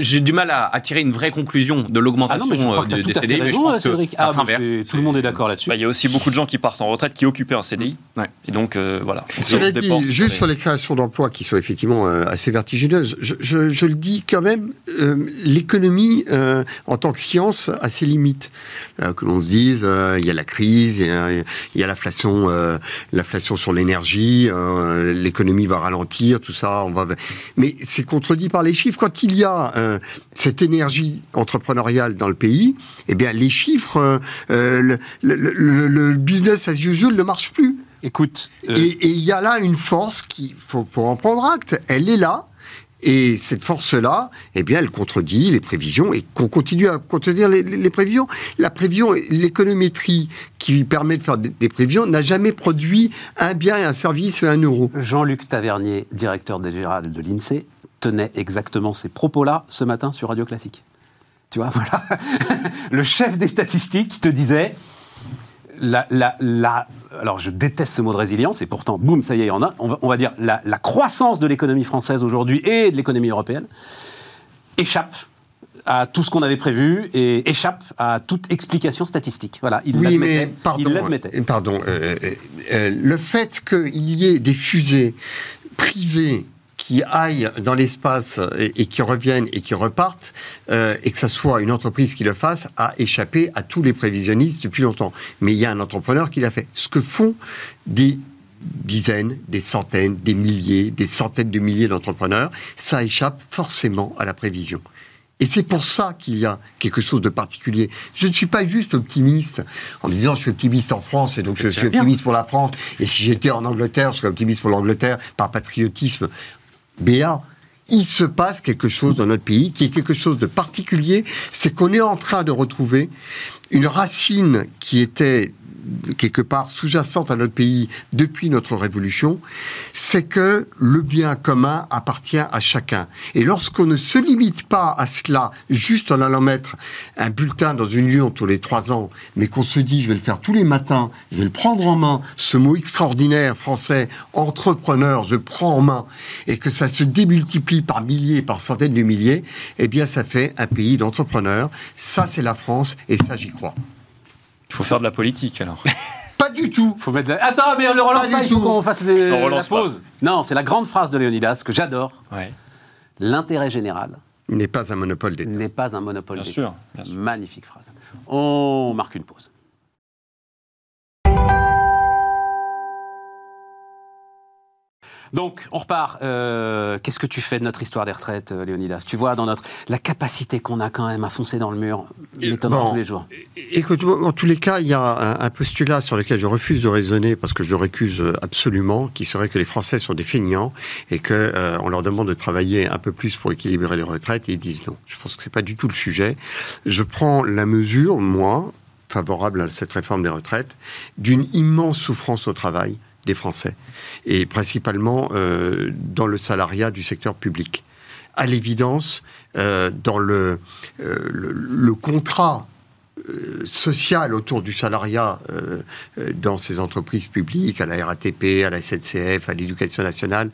J'ai du mal à, à tirer une vraie conclusion de Ah l'augmentation crois euh, des fait CDI, mais je raison, pense que Cédric. ça Ah, tout le monde est d'accord là-dessus. Bah, il y a aussi beaucoup de gens qui partent en retraite qui occupaient un CDI. Ouais. Et donc, euh, voilà. Cela On dit, dépend. juste sur les créations d'emplois qui sont effectivement euh, assez vertigineuses, je, je- je le dis quand même, euh, l'économie euh, en tant que science a ses limites. Euh, que l'on se dise, euh, il y a la crise, il y a, l'inflation, euh, l'inflation sur l'énergie, euh, l'économie va ralentir, tout ça, on va. Mais c'est contredit par les chiffres. Quand il y a euh, cette énergie entrepreneuriale dans le pays, eh bien les chiffres, euh, euh, le, le- le- le business as usual ne marche plus. Écoute, euh, Et et il y a là une force qui faut, faut en prendre acte. Elle est là. Et cette force-là, eh bien, elle contredit les prévisions et qu'on continue à contredire les, les- les prévisions. La prévision, l'économétrie qui permet de faire des, des prévisions n'a jamais produit un bien et un service à un euro. Jean-Luc Tavernier, directeur général de l'INSEE, tenait exactement ces propos-là ce matin sur Radio Classique. Tu vois, voilà. Le chef des statistiques te disait. La, la, la- alors, je déteste ce mot de résilience, et pourtant, boum, ça y est, il y en a. On va, on va dire la, la croissance de l'économie française aujourd'hui et de l'économie européenne échappe à tout ce qu'on avait prévu et échappe à toute explication statistique. Voilà, il Oui, mais l'admettait. pardon, Il pardon euh, euh, euh, le fait qu'il y ait des fusées privées qui aillent dans l'espace et, et qui reviennent et qui repartent, euh, et que ça soit une entreprise qui le fasse, a échappé à tous les prévisionnistes depuis longtemps. Mais il y a un entrepreneur qui l'a fait. Ce que font des dizaines, des centaines, des milliers, des centaines de milliers d'entrepreneurs, ça échappe forcément à la prévision. Et c'est pour ça qu'il y a quelque chose de particulier. Je ne suis pas juste optimiste en me disant je suis optimiste en France et donc je suis bien. optimiste pour la France. Et si j'étais en Angleterre, je serais optimiste pour l'Angleterre par patriotisme. BA. Il se passe quelque chose dans notre pays qui est quelque chose de particulier. C'est qu'on est en train de retrouver une racine qui était quelque part sous-jacente à notre pays depuis notre révolution, c'est que le bien commun appartient à chacun. Et lorsqu'on ne se limite pas à cela, juste en allant mettre un bulletin dans une urne tous les trois ans, mais qu'on se dit, je vais le faire tous les matins, je vais le prendre en main, ce mot extraordinaire français, entrepreneur, je prends en main, et que ça se démultiplie par milliers, par centaines de milliers, eh bien, ça fait un pays d'entrepreneurs. Ça, c'est la France, et ça, j'y crois. Il faut faire de la politique alors. Pas du tout. Faut mettre la- Attends, mais on le relance Pas pas, du il faut tout. qu'on fasse les- On la relance pas. pause. Non, c'est la grande phrase de Léonidas que j'adore. Ouais, L'intérêt général n'est pas un monopole d'État. n'est pas un monopole bien d'État. sûr. bien sûr. Magnifique phrase. On marque une pause. Donc, on repart. Euh, Qu'est-ce que tu fais de notre histoire des retraites, euh, Léonidas? Tu vois, dans notre la capacité qu'on a quand même à foncer dans le mur, m'étonnera Bon. tous les jours. Écoute, en tous les cas, il y a un, un postulat sur lequel je refuse de raisonner parce que je le récuse absolument, qui serait que les Français sont des feignants et que euh, on leur demande de travailler un peu plus pour équilibrer les retraites et ils disent non. Je pense que c'est pas du tout le sujet. Je prends la mesure, moi, favorable à cette réforme des retraites, d'une immense souffrance au travail des Français et principalement euh, dans le salariat du secteur public. À l'évidence, euh, dans le, euh, le, le contrat social autour du salariat dans ces entreprises publiques, à la RATP, à la SNCF, à l'éducation nationale,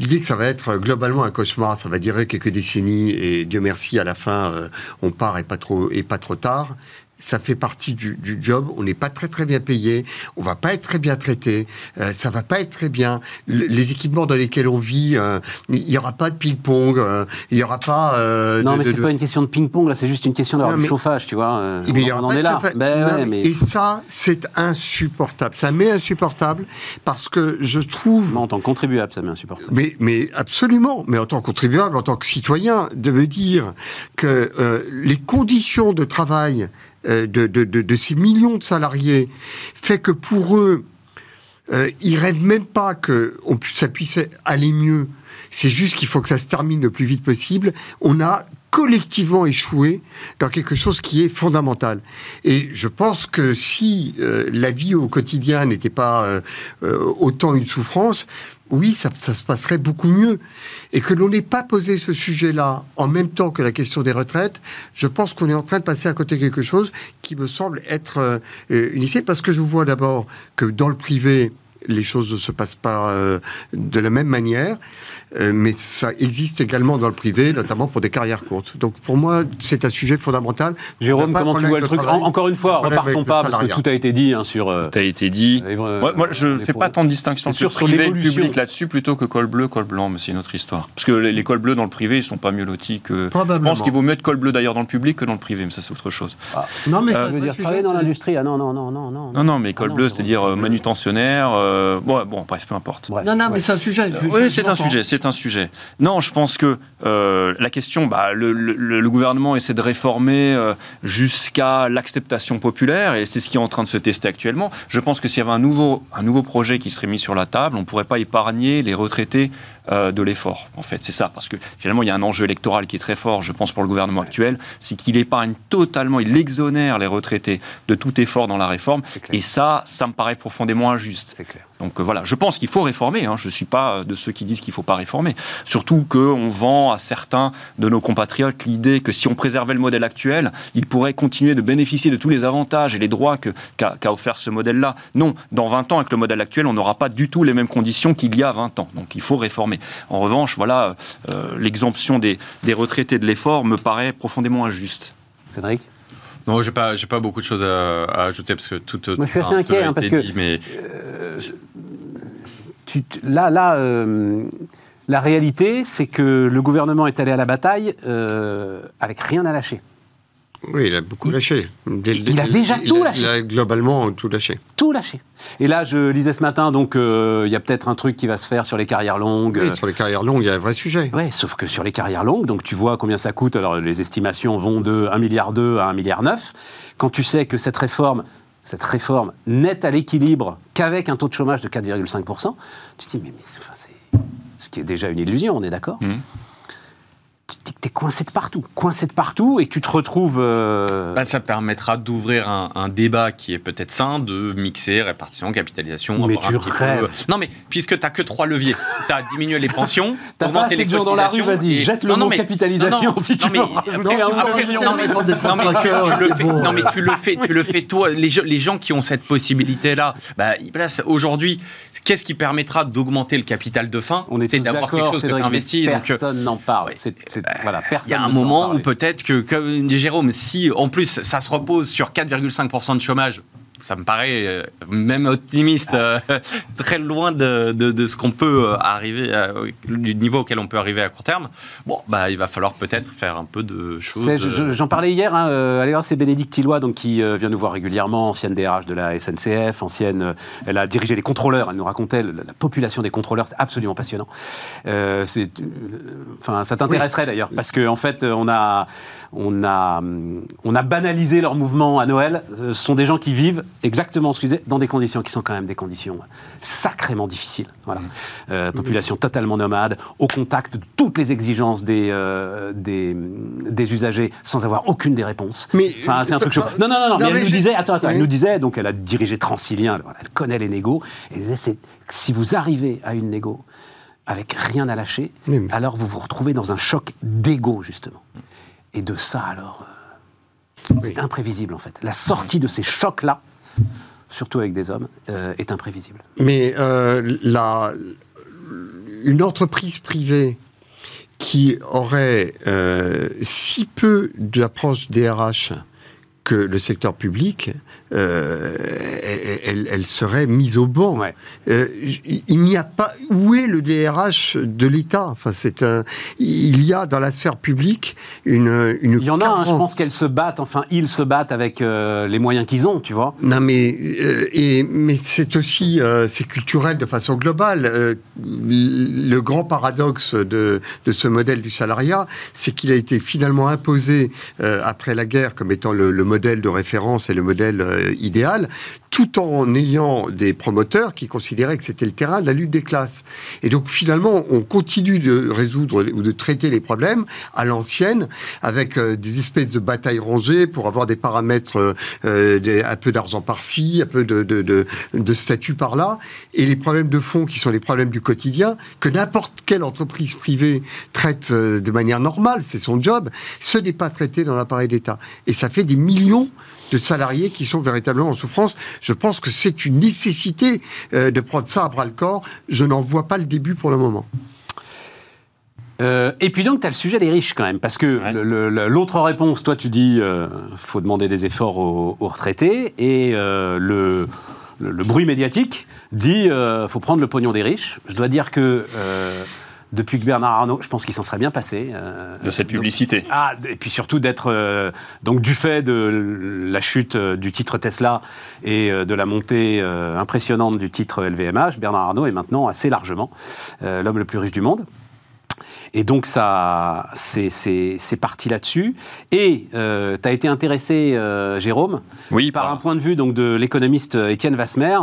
l'idée que ça va être globalement un cauchemar, ça va durer quelques décennies et Dieu merci, à la fin, on part et pas trop, et pas trop tard. Ça fait partie du, du job. On n'est pas très très bien payé. On va pas être très bien traité. Euh, ça va pas être très bien. Le- les équipements dans lesquels on vit, euh, il y aura pas de ping-pong. euh, il y aura pas. euh, non, de- mais c'est de- pas une question de ping-pong, là, c'est juste une question d'avoir du mais- chauffage, tu vois. euh, Eh il y on, aura en pas est là. Ben Non, ouais, mais- mais Et ça, c'est insupportable. Ça m'est insupportable parce que je trouve en tant que contribuable, ça m'est insupportable. mais, mais absolument, mais en tant que contribuable, en tant que citoyen, de me dire que euh, les conditions de travail euh, de, de- ces millions de salariés fait que pour eux, euh, ils rêvent même pas que ça puisse aller mieux. C'est juste qu'il faut que ça se termine le plus vite possible. On a collectivement échoué dans quelque chose qui est fondamental. Et je pense que si euh, la vie au quotidien n'était pas euh, euh, autant une souffrance, oui, ça, se passerait beaucoup mieux. Et que l'on n'ait pas posé ce sujet-là en même temps que la question des retraites, je pense qu'on est en train de passer à côté quelque chose qui me semble être euh, issue. Parce que je vois d'abord que dans le privé, les choses ne se passent pas euh, de la même manière, euh, mais ça existe également dans le privé, notamment pour des carrières courtes. Donc pour moi, c'est un sujet fondamental. Jérôme, comment tu vois le truc travail, Encore une fois, repartons pas, parce que tout a été dit hein, sur. euh, Ça a été dit. euh, Moi, moi, je ne fais pas tant de distinction sûr, sur privé public là-dessus, plutôt que col bleu, col blanc, mais c'est une autre histoire. Parce que les, les cols bleus dans le privé, ils sont pas mieux lotis que. Je pense qu'il vaut mieux être col bleu d'ailleurs dans le public que dans le privé, mais ça c'est autre chose. Non, mais Euh, ça Ça veut dire travailler dans l'industrie Ah non, non, non, non, non. Non, non, mais col Ah non, bleu, c'est c'est-à-dire euh, manutentionnaire. euh, bon, bon, bref, peu importe. Non, non, mais c'est un sujet. je- Oui, c'est un sujet, c'est un sujet. Non, je pense que euh, la question, bah, le, le- le gouvernement essaie de réformer euh, jusqu'à l'acceptation populaire, et c'est ce qui est en train de se tester actuellement. Je pense que s'il y avait un nouveau, un nouveau projet qui serait mis sur la table, on ne pourrait pas épargner les retraités euh, de l'effort, en fait. C'est ça, parce que finalement, il y a un enjeu électoral qui est très fort, je pense, pour le gouvernement actuel, c'est qu'il épargne totalement, il exonère les retraités de tout effort dans la réforme, et ça, ça me paraît profondément injuste. C'est clair. Donc euh, voilà, je pense qu'il faut réformer. hein. Je ne suis pas de ceux qui disent qu'il ne faut pas réformer. Surtout qu'on vend à certains de nos compatriotes l'idée que si on préservait le modèle actuel, ils pourraient continuer de bénéficier de tous les avantages et les droits qu'a offert ce modèle-là. Non, dans 20 ans, avec le modèle actuel, on n'aura pas du tout les mêmes conditions qu'il y a 20 ans. Donc il faut réformer. En revanche, voilà, euh, l'exemption des, des retraités de l'effort me paraît profondément injuste. Cédric? Non, j'ai pas, j'ai pas beaucoup de choses à, à ajouter parce que tout. Moi, je suis assez inquiet, hein, parce que- mais tu- là, là euh, la réalité, c'est que le gouvernement est allé à la bataille euh, avec rien à lâcher. Oui, il a beaucoup lâché. Dès- Il a déjà il tout lâché. Il a globalement tout lâché. Tout lâché. Et là, je lisais ce matin, donc euh, il y a peut-être un truc qui va se faire sur les carrières longues. Oui, sur les carrières longues, il y a un vrai sujet. Ouais, sauf que sur les carrières longues, donc tu vois combien ça coûte. Alors les estimations vont de 1,2 milliard à 1,9 milliard. Quand tu sais que cette réforme, cette réforme n'est à l'équilibre qu'avec un taux de chômage de 4,5%, tu te dis mais, mais c'est- enfin, c'est ce qui est déjà une illusion, on est d'accord? Mhm. Tu te dis que t'es coincé de partout, coincé de partout, et tu te retrouves. euh, Bah, ça permettra d'ouvrir un, un débat qui est peut-être sain, de mixer répartition, capitalisation. Mais tu rêves. peu- Non, mais puisque tu n'as que trois leviers, tu as diminué les pensions, T'as pas augmenté assez les de gens dans la rue, vas-y, et- jette le Non, non, mot mais- capitalisation non, si tu veux non, mais, mettre des non, mais 35 tu, le fais, tu le fais, toi. Les, gens- les gens qui ont cette possibilité-là, bah, aujourd'hui, qu'est-ce qui permettra d'augmenter le capital de fin? On est C'est d'avoir quelque chose que tu investis. Donc, euh, Personne n'en parle. Voilà, il y a un moment où peut-être que, comme dit Jérôme, si en plus ça se repose sur 4,5% de chômage, ça me paraît euh, même optimiste, euh, très loin de, de- de ce qu'on peut euh, arriver, à- du niveau auquel on peut arriver à court terme. Bon, bah, il va falloir peut-être faire un peu de choses. J'en parlais hier. Hein, euh, allez voir, c'est Bénédicte Tillois, donc qui euh, vient nous voir régulièrement, ancienne DRH de la SNCF, ancienne. euh, elle a dirigé les contrôleurs. Elle nous racontait la population des contrôleurs. C'est absolument passionnant. Euh, c'est, euh, enfin, ça t'intéresserait d'ailleurs, parce qu'en en fait, on a, on a, hum, on a banalisé leur mouvement à Noël. Ce sont des gens qui vivent exactement, excusez, dans des conditions qui sont quand même des conditions sacrément difficiles. Voilà. Euh, population totalement nomade, au contact de toutes les exigences des, euh, des, des usagers, sans avoir aucune des réponses. Mais, enfin, c'est un euh, truc chaud. Non, non, non, non, mais mais elle nous disait, attends, attends, elle nous disait, donc elle a dirigé Transilien, elle connaît les négos, et elle disait, si vous arrivez à une négo avec rien à lâcher, alors vous vous retrouvez dans un choc d'ego, justement. Et de ça, alors, c'est imprévisible, en fait. La sortie de ces chocs-là, surtout avec des hommes, euh, est imprévisible. Mais euh, une entreprise privée qui aurait euh, si peu d'approche DRH que le secteur public, euh, elle, serait mise au banc. Ouais. Euh, il n'y a pas. Où est le DRH de l'État? Enfin, c'est un. Il y a dans la sphère publique une. une Il y en a, hein, je pense qu'elles se battent, enfin, ils se battent avec euh, les moyens qu'ils ont, tu vois. Non, mais, et, mais c'est aussi c'est culturel de façon globale. Le grand paradoxe de, de ce modèle du salariat, c'est qu'il a été finalement imposé après la guerre comme étant le, le modèle de référence et le modèle euh, idéal, tout en ayant des promoteurs qui considéraient que c'était le terrain de la lutte des classes. Et donc finalement, on continue de résoudre ou de traiter les problèmes à l'ancienne, avec euh, des espèces de batailles rangées pour avoir des paramètres, euh, euh, un peu d'argent par-ci, un peu de, de, statut par-là, et les problèmes de fond qui sont les problèmes du quotidien, que n'importe quelle entreprise privée traite de manière normale, c'est son job, ce n'est pas traité dans l'appareil d'État. Et ça fait des millions de salariés qui sont véritablement en souffrance. Je pense que c'est une nécessité euh, de prendre ça à bras le corps. Je n'en vois pas le début pour le moment. Euh, et puis donc, tu as le sujet des riches quand même, parce que Ouais. l'autre réponse, toi, tu dis, euh, faut demander des efforts aux, aux retraités, et euh, le, le, le bruit médiatique dit, euh, faut prendre le pognon des riches. Je dois dire que euh, depuis que Bernard Arnault, je pense qu'il s'en serait bien passé. euh, de cette donc- publicité. ah, et puis surtout d'être euh, donc du fait de la chute euh, du titre Tesla et euh, de la montée euh, impressionnante du titre LVMH, Bernard Arnault est maintenant assez largement euh, l'homme le plus riche du monde. Et donc ça, c'est c'est- c'est parti là-dessus. Et tu as été intéressé, euh, Jérôme, Oui, par un point de vue donc de l'économiste euh, Étienne Vasmer,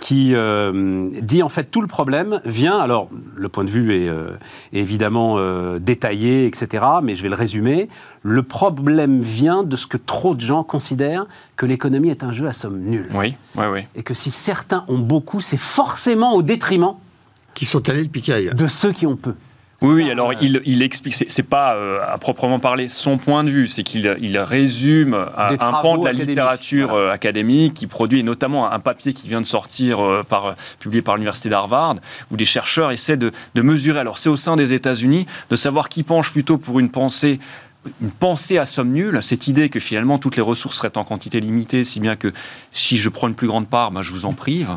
qui euh, dit en fait tout le problème vient. Alors le point de vue est, euh, est évidemment euh, détaillé, etc. Mais je vais le résumer. Le problème vient de ce que trop de gens considèrent que l'économie est un jeu à somme nulle. Oui, oui, oui. Et que si certains ont beaucoup, c'est forcément au détriment Qui sont allés le piquer ailleurs. de ceux qui ont peu. Oui, oui, alors euh, il, il explique, c'est pas euh, à proprement parler son point de vue, c'est qu'il il résume euh, Des un pan de la littérature voilà. euh, académique qui produit notamment un papier qui vient de sortir, euh, par, publié par l'université d'Harvard, où des chercheurs essaient de, de mesurer, alors c'est au sein des États-Unis, de savoir qui penche plutôt pour une pensée une pensée à somme nulle, cette idée que finalement toutes les ressources seraient en quantité limitée, si bien que si je prends une plus grande part, ben, je vous en prive,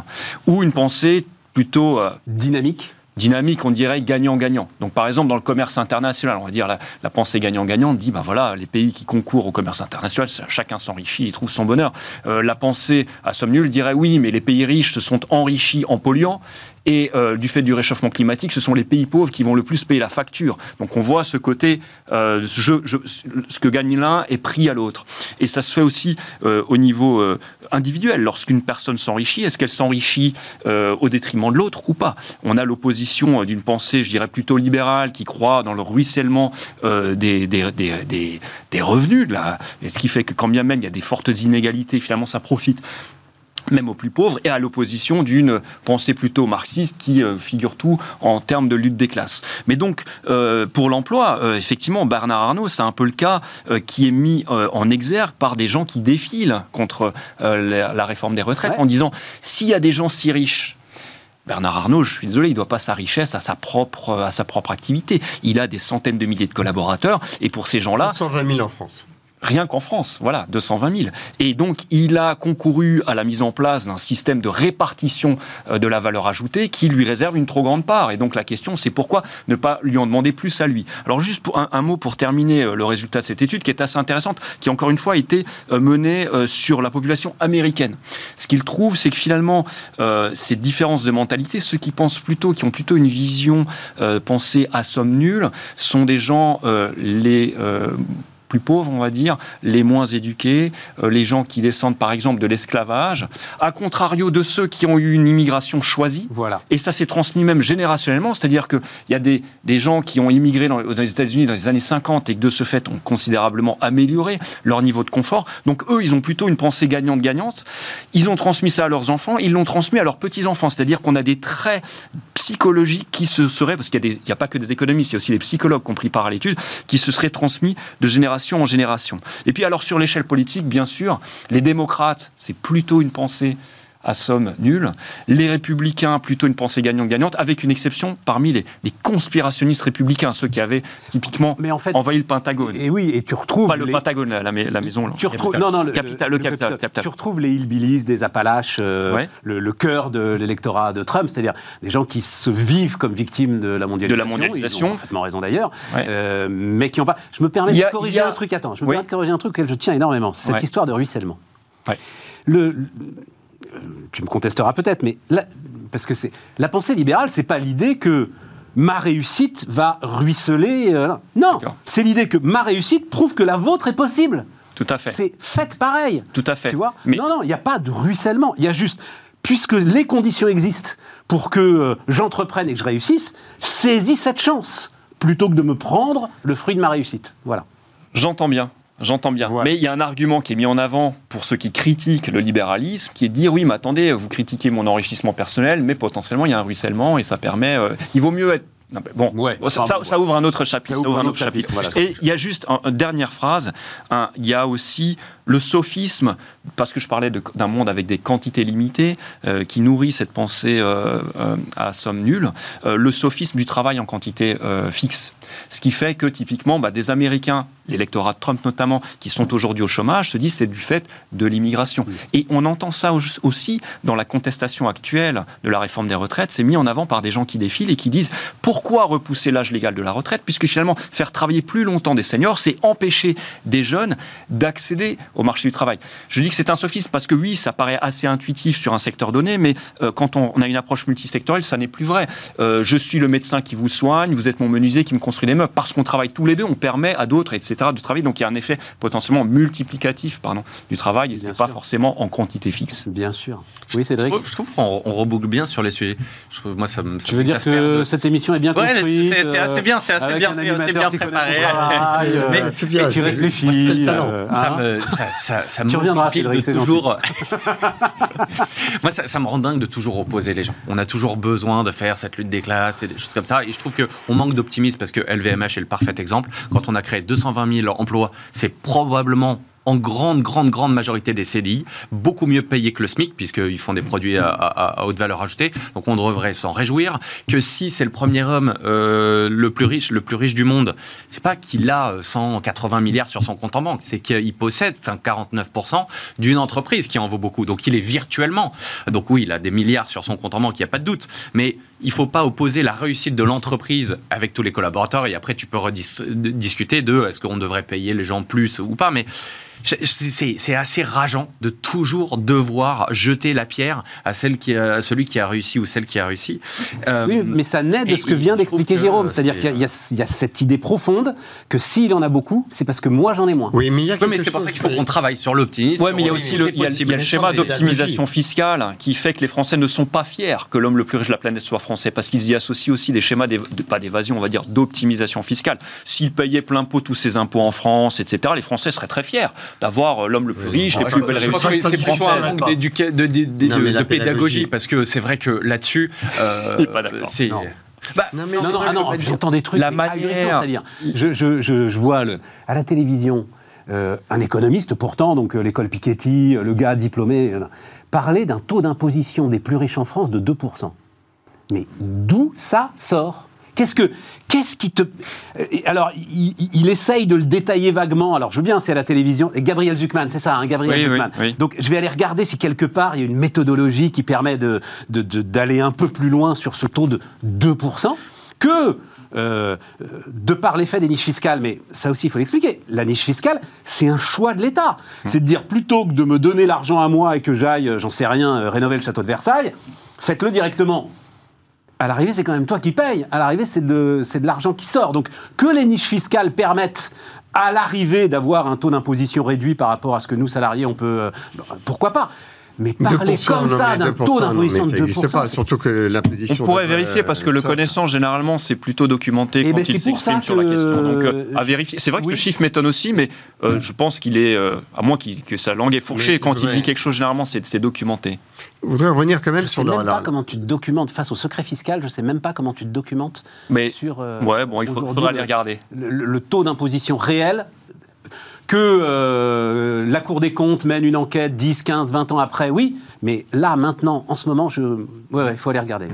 ou une pensée plutôt euh, Dynamique. Dynamique, on dirait gagnant-gagnant. Donc, par exemple, dans le commerce international, on va dire la, pensée gagnant-gagnant dit, ben voilà, les pays qui concourent au commerce international, chacun s'enrichit et trouve son bonheur. Euh, la pensée à somme nulle dirait, oui, mais les pays riches se sont enrichis en polluant. Et euh, du fait du réchauffement climatique, ce sont les pays pauvres qui vont le plus payer la facture. Donc on voit ce côté, euh, ce que gagne l'un est pris à l'autre. Et ça se fait aussi euh, au niveau individuel. Lorsqu'une personne s'enrichit, est-ce qu'elle s'enrichit au détriment de l'autre ou pas? On a l'opposition position d'une pensée, je dirais, plutôt libérale, qui croit dans le ruissellement des, revenus, là, et ce qui fait que quand bien même il y a des fortes inégalités, finalement ça profite même aux plus pauvres, et à l'opposition d'une pensée plutôt marxiste qui euh, figure tout en termes de lutte des classes. Mais donc, euh, pour l'emploi, euh, effectivement, Bernard Arnault, c'est un peu le cas qui est mis en exergue par des gens qui défilent contre la, réforme des retraites en disant, s'il y a des gens si riches, Bernard Arnault, je suis désolé, il ne doit pas sa richesse à sa propre à sa propre activité. Il a des centaines de milliers de collaborateurs et pour ces gens-là, 120 000 en France rien qu'en France, voilà, 220 000. Et donc, il a concouru à la mise en place d'un système de répartition euh, de la valeur ajoutée qui lui réserve une trop grande part. Et donc, la question, c'est pourquoi ne pas lui en demander plus à lui? Alors, juste un, mot pour terminer euh, le résultat de cette étude, qui est assez intéressante, qui, encore une fois, a été euh, menée sur la population américaine. Ce qu'il trouve, c'est que finalement, ces différences de mentalité, ceux qui pensent plutôt, qui ont plutôt une vision pensée à somme nulle, sont des gens les plus pauvres, on va dire, les moins éduqués, euh, les gens qui descendent par exemple de l'esclavage, à contrario de ceux qui ont eu une immigration choisie. Voilà. Et ça s'est transmis même générationnellement, c'est-à-dire qu'il y a des, des, gens qui ont immigré dans, les États-Unis dans les années 50 et que de ce fait ont considérablement amélioré leur niveau de confort. Donc eux, ils ont plutôt une pensée gagnante-gagnante. Ils ont transmis ça à leurs enfants, ils l'ont transmis à leurs petits-enfants, c'est-à-dire qu'on a des traits psychologiques qui se seraient, parce qu'il n'y a, a, pas que des économistes, il y a aussi les psychologues compris par l'étude, qui se seraient transmis de génération en génération. Et puis alors sur l'échelle politique, bien sûr, les démocrates, c'est plutôt une pensée à somme nulle. Les républicains, plutôt une pensée gagnante-gagnante, avec une exception parmi les, conspirationnistes républicains, ceux qui avaient typiquement Mais en fait, envahi le Pentagone. Et oui, et tu retrouves. Pas le Pentagone, la, maison. Tu retrouves, non, non, le, capital, le, capital, Tu retrouves les hillbillies des Appalaches, euh, le, cœur de l'électorat de Trump, c'est-à-dire des gens qui se vivent comme victimes de la mondialisation. De la mondialisation. Ils ont parfaitement raison d'ailleurs. Euh, mais qui n'ont pas. Je me permets de corriger un truc, attends, je me permets de corriger un truc auquel je tiens énormément. C'est cette histoire de ruissellement. Le, tu me contesteras peut-être, mais parce que c'est la pensée libérale, c'est pas l'idée que ma réussite va ruisseler. Euh, non, c'est l'idée que ma réussite prouve que la vôtre est possible. Tout à fait. C'est fait pareil. Tout à fait. Tu vois? Non, non, il n'y a pas de ruissellement. Il y a juste, puisque les conditions existent pour que euh, j'entreprenne et que je réussisse, saisis cette chance plutôt que de me prendre le fruit de ma réussite. Voilà. J'entends bien. J'entends bien. Mais il y a un argument qui est mis en avant pour ceux qui critiquent le libéralisme, qui est de dire oui, mais attendez, vous critiquez mon enrichissement personnel, mais potentiellement il y a un ruissellement et ça permet. Euh, il vaut mieux être bon, ça, ouvre un autre chapitre. un autre chapitre. et il y a juste une dernière phrase. il y a aussi le sophisme, parce que je parlais d'un monde avec des quantités limitées, euh, qui nourrit cette pensée euh, à somme nulle, le sophisme du travail en quantité fixe. Ce qui fait que typiquement, bah, des Américains l'électorat de Trump notamment, qui sont aujourd'hui au chômage, se disent c'est du fait de l'immigration. Et on entend ça aussi dans la contestation actuelle de la réforme des retraites, c'est mis en avant par des gens qui défilent et qui disent pourquoi repousser l'âge légal de la retraite, puisque finalement faire travailler plus longtemps des seniors, c'est empêcher des jeunes d'accéder au marché du travail. Je dis que c'est un sophisme parce que oui, ça paraît assez intuitif sur un secteur donné, mais euh, quand on, a une approche multisectorielle, ça n'est plus vrai. Euh, je suis le médecin qui vous soigne, vous êtes mon menuisier qui me construit des meubles. Parce qu'on travaille tous les deux, on permet à d'autres, etc., de travailler. Donc il y a un effet potentiellement multiplicatif pardon, du travail et ce n'est pas forcément en quantité fixe. Bien sûr. Oui, Cédric. Je trouve, qu'on reboucle bien sur les sujets. moi, ça, tu veux dire que cette émission est bien construite C'est assez bien, c'est assez bien, c'est bien préparé. mais, c'est bien. tu réfléchis. Euh, ça me, ça, ça, tu reviendras, Cédric, toujours. moi, ça, me rend dingue de toujours opposer les gens. On a toujours besoin de faire cette lutte des classes et des choses comme ça. Et je trouve qu'on manque d'optimisme parce que LVMH est le parfait exemple. Quand on a créé 220 000 emplois, c'est probablement en grande, grande, grande majorité des CDI, beaucoup mieux payés que le SMIC, puisqu'ils font des produits à, haute valeur ajoutée. Donc on devrait s'en réjouir. Que si c'est le premier homme euh, le plus riche, le plus riche du monde, c'est pas qu'il a 180 euh, milliards sur son compte en banque, c'est qu'il possède 49% d'une entreprise qui en vaut beaucoup. Donc il est virtuellement. Donc oui, il a des milliards sur son compte en banque, il n'y a pas de doute. Mais il ne faut pas opposer la réussite de l'entreprise avec tous les collaborateurs et après tu peux discuter de est-ce qu'on devrait payer les gens plus ou pas. Mais C'est assez rageant de toujours devoir jeter la pierre à, celle qui a- à celui qui a réussi ou celle qui a réussi. Euh, Oui, mais ça naît de ce que vient d'expliquer que Jérôme. C'est-à-dire c'est- qu'il y, a- y cette idée profonde que s'il en a beaucoup, c'est parce que moi j'en ai moins. Oui, mais il y a Ouais, mais c'est pour ça qu'il faut qu'on travaille sur l'optimisme. Ouais, mais il y a aussi le, il y a- il y a le possibles. schéma d'optimisation fiscale qui fait que les Français ne sont pas fiers que l'homme le plus riche de la planète soit français parce qu'ils y associent aussi des schémas, de- pas d'évasion, on va dire d'optimisation fiscale. S'ils payaient plein pot tous ces impôts en France, etc., les Français seraient très fiers d'avoir euh, l'homme le plus riche, les Ah, plus je- belles réussites c'est plutôt française. un manque d'éduca- de, de- de- Non, mais de la pédagogie, pédagogie. parce que c'est vrai que là-dessus, euh, Il est pas d'accord. c'est. Non. Bah, Non, mais Non, non, ah non, j'entends des trucs La manière- ahurissants, c'est-à-dire, je, je, je, je vois le, à la télévision euh, un économiste, pourtant, donc euh, l'école Piketty, euh, le gars diplômé, euh, parler d'un taux d'imposition des plus riches en France de 2%. Mais d'où ça sort? Qu'est-ce que, qu'est-ce qui te, Euh, alors il, essaye de le détailler vaguement. Alors je veux bien, c'est à la télévision. Et Gabriel Zuckman, c'est ça, hein, Gabriel Oui, oui. Donc je vais aller regarder si quelque part il y a une méthodologie qui permet de, de- de- d'aller un peu plus loin sur ce taux de 2%, que, euh, de par l'effet des niches fiscales, mais ça aussi il faut l'expliquer, la niche fiscale, c'est un choix de l'État. C'est de dire plutôt que de me donner l'argent à moi et que j'aille, euh, j'en sais rien, rénover le château de Versailles, faites-le directement. À l'arrivée, c'est quand même toi qui payes. À l'arrivée, c'est de, l'argent qui sort. Donc, que les niches fiscales permettent à l'arrivée d'avoir un taux d'imposition réduit par rapport à ce que nous, salariés, on peut... euh, pourquoi pas? Mais parler 2%, comme non, ça d'un 2%, taux d'imposition de ça n'existe 2%, pas, surtout que On l'imposition. pourrait devrait, vérifier parce que le sortir. connaissant, généralement, c'est plutôt documenté Eh quand ben, il c'est pour s'exprime ça sur la que- question. Donc, euh, à vérifier. C'est vrai que Oui. ce chiffre m'étonne aussi, mais euh, je pense qu'il est, euh, à moins que sa langue est fourchée, quand il dit quelque chose, généralement, c'est documenté. Je voudrais revenir quand même Je sais sur même le- pas la- comment tu te documentes face au secret fiscal. Je sais même pas comment tu te documentes Mais sur. euh, ouais, bon, il faudra le- les regarder. Le taux d'imposition réel que euh, la Cour des comptes mène une enquête 10, 15, 20 ans après, oui, mais là, maintenant, en ce moment, il faut aller regarder.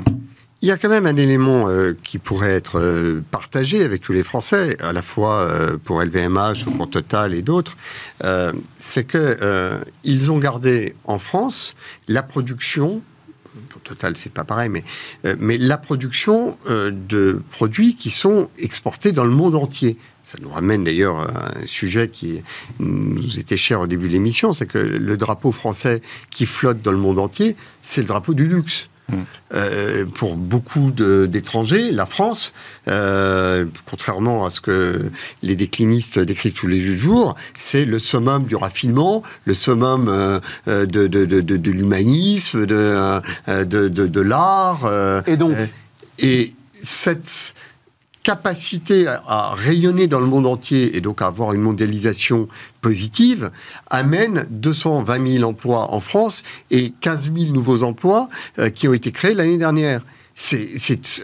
Il y a quand même un élément euh, qui pourrait être euh, partagé avec tous les Français, à la fois pour LVMH ou pour Total et d'autres, c'est que ils ont gardé en France la production. Pour Total, c'est pas pareil, mais, euh, mais la production euh, de produits qui sont exportés dans le monde entier. Ça nous ramène d'ailleurs à un sujet qui nous était cher au début de l'émission, c'est que le drapeau français qui flotte dans le monde entier, c'est le drapeau du luxe. Euh, pour beaucoup d'étrangers, la France, euh, contrairement à ce que les déclinistes décrivent tous les jours, c'est le summum du raffinement, le summum euh, de, de, de, de- de l'humanisme, de, l'art. Et donc et cette capacité à, rayonner dans le monde entier et donc à avoir une mondialisation positive amène 220 000 emplois en France et 15 000 nouveaux emplois euh, qui ont été créés l'année dernière. C'est-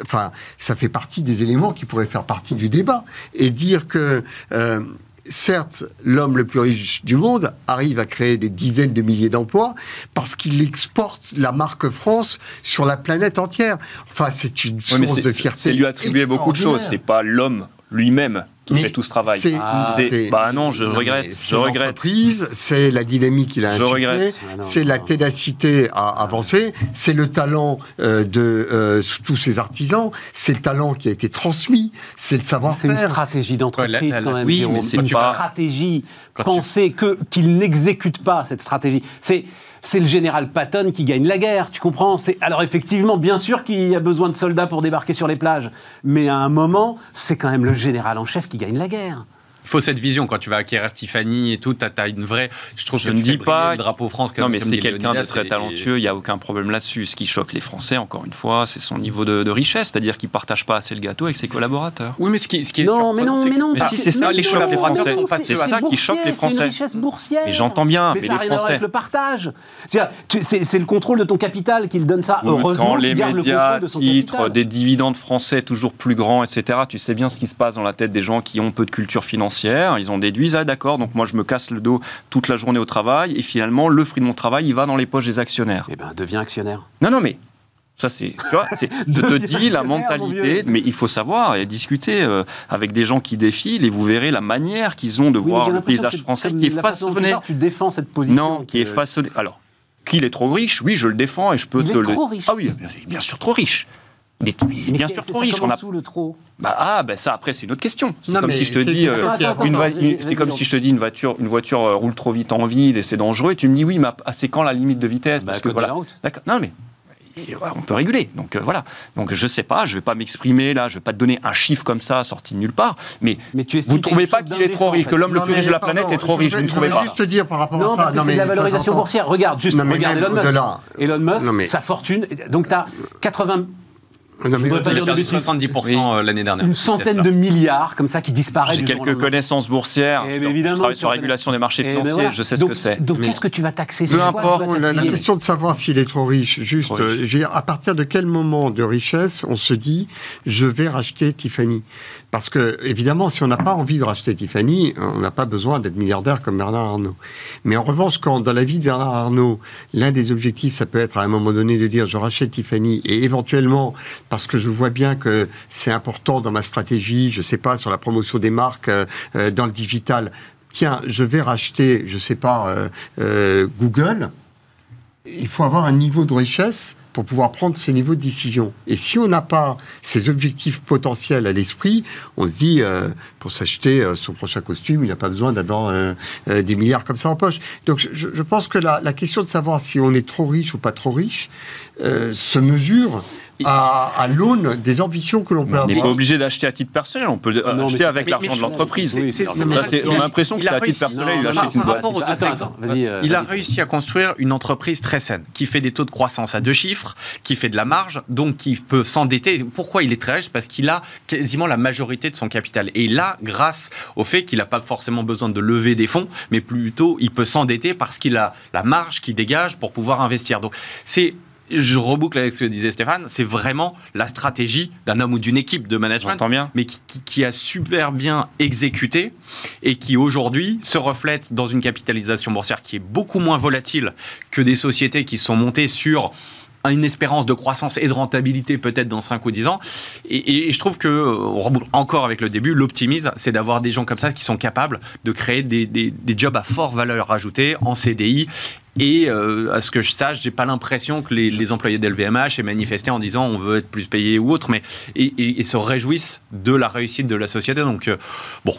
enfin, ça fait partie des éléments qui pourraient faire partie du débat et dire que euh, certes, l'homme le plus riche du monde arrive à créer des dizaines de milliers d'emplois parce qu'il exporte la marque France sur la planète entière. Enfin, c'est une source de fierté. c'est lui attribuer beaucoup de choses. C'est pas l'homme lui-même qui Mais fait tout ce travail. c'est- Ah, c'est- c'est- bah non, je Non, regrette. Je regrette. l'entreprise, c'est la dynamique qu'il a Je insufflée. Ah c'est la non. ténacité à avancer, c'est le talent euh, de euh, tous ces artisans, c'est le talent qui a été transmis, c'est le C'est une savoir-faire. stratégie d'entreprise Ouais, la- la- quand même. oui, mais c'est une pas- stratégie. Quand tu- Penser que qu'il n'exécute pas cette stratégie. C'est c'est le général Patton qui gagne la guerre, tu comprends? Alors effectivement, bien sûr qu'il y a besoin de soldats pour débarquer sur les plages, mais à un moment, c'est quand même le général en chef qui gagne la guerre. Il faut cette vision quand tu vas acquérir Tiffany et tout. T'as as une vraie. Je trouve Je que ne dis pas- le drapeau France. Comme, Non, mais c'est quelqu'un de très talentueux, il n'y a aucun problème là-dessus. Ce qui choque les Français, encore une fois, c'est son niveau de, de richesse, c'est-à-dire qu'il ne partage pas assez le gâteau avec ses collaborateurs. Oui, mais ce qui, ce qui est Non, mais non, mais non. parce si, c'est ça, mais les non, chocs, les Français. c'est- ça qui choque les C'est Français. une richesse boursière. Mais j'entends bien, mais ça les rien Français- avec le partage. C'est le contrôle de ton capital qu'il donne ça. Heureusement Quand les le médias contrôle de son capital. des dividendes français toujours plus grands, etc., tu sais bien ce qui se passe dans la tête des gens qui ont peu de culture financière. Ils en déduisent, ah d'accord, donc moi je me casse le dos toute la journée au travail, et finalement le fruit de mon travail, il va dans les poches des actionnaires. Eh ben, deviens actionnaire. Non, non, mais ça c'est, tu vois, c'est- je te dis la mentalité, mais il faut savoir et discuter euh, avec des gens qui défilent, et vous verrez la manière qu'ils ont de Oui, voir le paysage français qui est la façon tu façonné. défends cette position. Non, qui est que- façonné. Alors, qu'il est trop riche, oui, je le défends et je peux Il te est le. trop riche. Ah oui, bien, bien sûr, trop riche. Il est, il est Mais bien sûr trop riche. On a le trop bah, ah, ben ça, après, c'est une autre question. C'est Non, comme mais si je te dis, c'est- euh, Attends, une attends, c'est comme si je te dis une voiture, une voiture euh, roule trop vite en ville et c'est dangereux. Et tu me dis oui, mais à- c'est quand la limite de vitesse? Bah, Parce que voilà. la route. D'accord. Non, mais ouais, on peut réguler. Donc euh, voilà. Donc je sais pas, je vais pas m'exprimer là, je vais pas te donner un chiffre comme ça sorti de nulle part. Mais Mais tu vous ne trouvez pas qu'il est trop riche, en que l'homme le Non, plus mais riche de la pardon, planète est trop je riche Vous ne voudrais- trouvez je pas juste te dire par rapport Non, à ça. parce c'est de la valorisation boursière. Regarde, juste, Non, mais regarde Elon Musk. Elon Musk, Non, mais- sa fortune. Donc, tu as 80, Non, mais voudrais pas dire a de perdu bêtises. 70% euh, l'année dernière. une centaine de milliards comme ça qui disparaissent. J'ai quelques connaissances boursières. Eh je, évidemment, je travaille sur la régulation des marchés Eh financiers. voilà. Je sais ce que c'est. Donc, qu'est-ce que tu vas taxer Peu Sur quoi tu importe, La, question de savoir s'il est trop riche, juste, Trop riche. euh, je veux dire, à partir de quel moment de richesse on se dit je vais racheter Tiffany? Parce que, évidemment, si on n'a pas envie de racheter Tiffany, on n'a pas besoin d'être milliardaire comme Bernard Arnault. Mais en revanche, quand dans la vie de Bernard Arnault, l'un des objectifs, ça peut être à un moment donné de dire je rachète Tiffany et éventuellement, parce que je vois bien que c'est important dans ma stratégie, je sais pas, sur la promotion des marques, euh, euh, dans le digital, tiens, je vais racheter, je sais pas, euh, Google il faut avoir un niveau de richesse pour pouvoir prendre ce niveau de décision. Et si on n'a pas ces objectifs potentiels à l'esprit, on se dit, pour s'acheter son prochain costume, il n'a pas besoin d'avoir des milliards comme ça en poche. Donc je, pense que la, question de savoir si on est trop riche ou pas trop riche se mesure à, à l'aune des ambitions que l'on peut On n'est pas avoir. obligé d'acheter à titre personnel, on peut euh, Non, acheter avec l'argent de l'entreprise. on a- l'impression que c'est à titre personnel, il achète une boîte. euh, il a réussi à construire une entreprise très saine, qui fait des taux de croissance à deux chiffres, qui fait de la marge, donc qui peut s'endetter. Pourquoi il est très riche? Parce qu'il a quasiment la majorité de son capital. Et là, grâce au fait qu'il n'a pas forcément besoin de lever des fonds, mais plutôt il peut s'endetter parce qu'il a la marge qui dégage pour pouvoir investir. Donc c'est je reboucle avec ce que disait Stéphane, c'est vraiment la stratégie d'un homme ou d'une équipe de management bien. mais qui, qui- qui a super bien exécuté et qui aujourd'hui se reflète dans une capitalisation boursière qui est beaucoup moins volatile que des sociétés qui sont montées sur une espérance de croissance et de rentabilité peut-être dans 5 ou 10 ans. Et, et je trouve que, on reboucle encore avec le début, l'optimisme, c'est d'avoir des gens comme ça qui sont capables de créer des, des- des jobs à forte valeur ajoutée en CDI. Et euh, à ce que je sache, j'ai pas l'impression que les, les employés d'LVMH aient manifesté en disant on veut être plus payé ou autre, mais et, et- et se réjouissent de la réussite de la société. Donc euh, bon,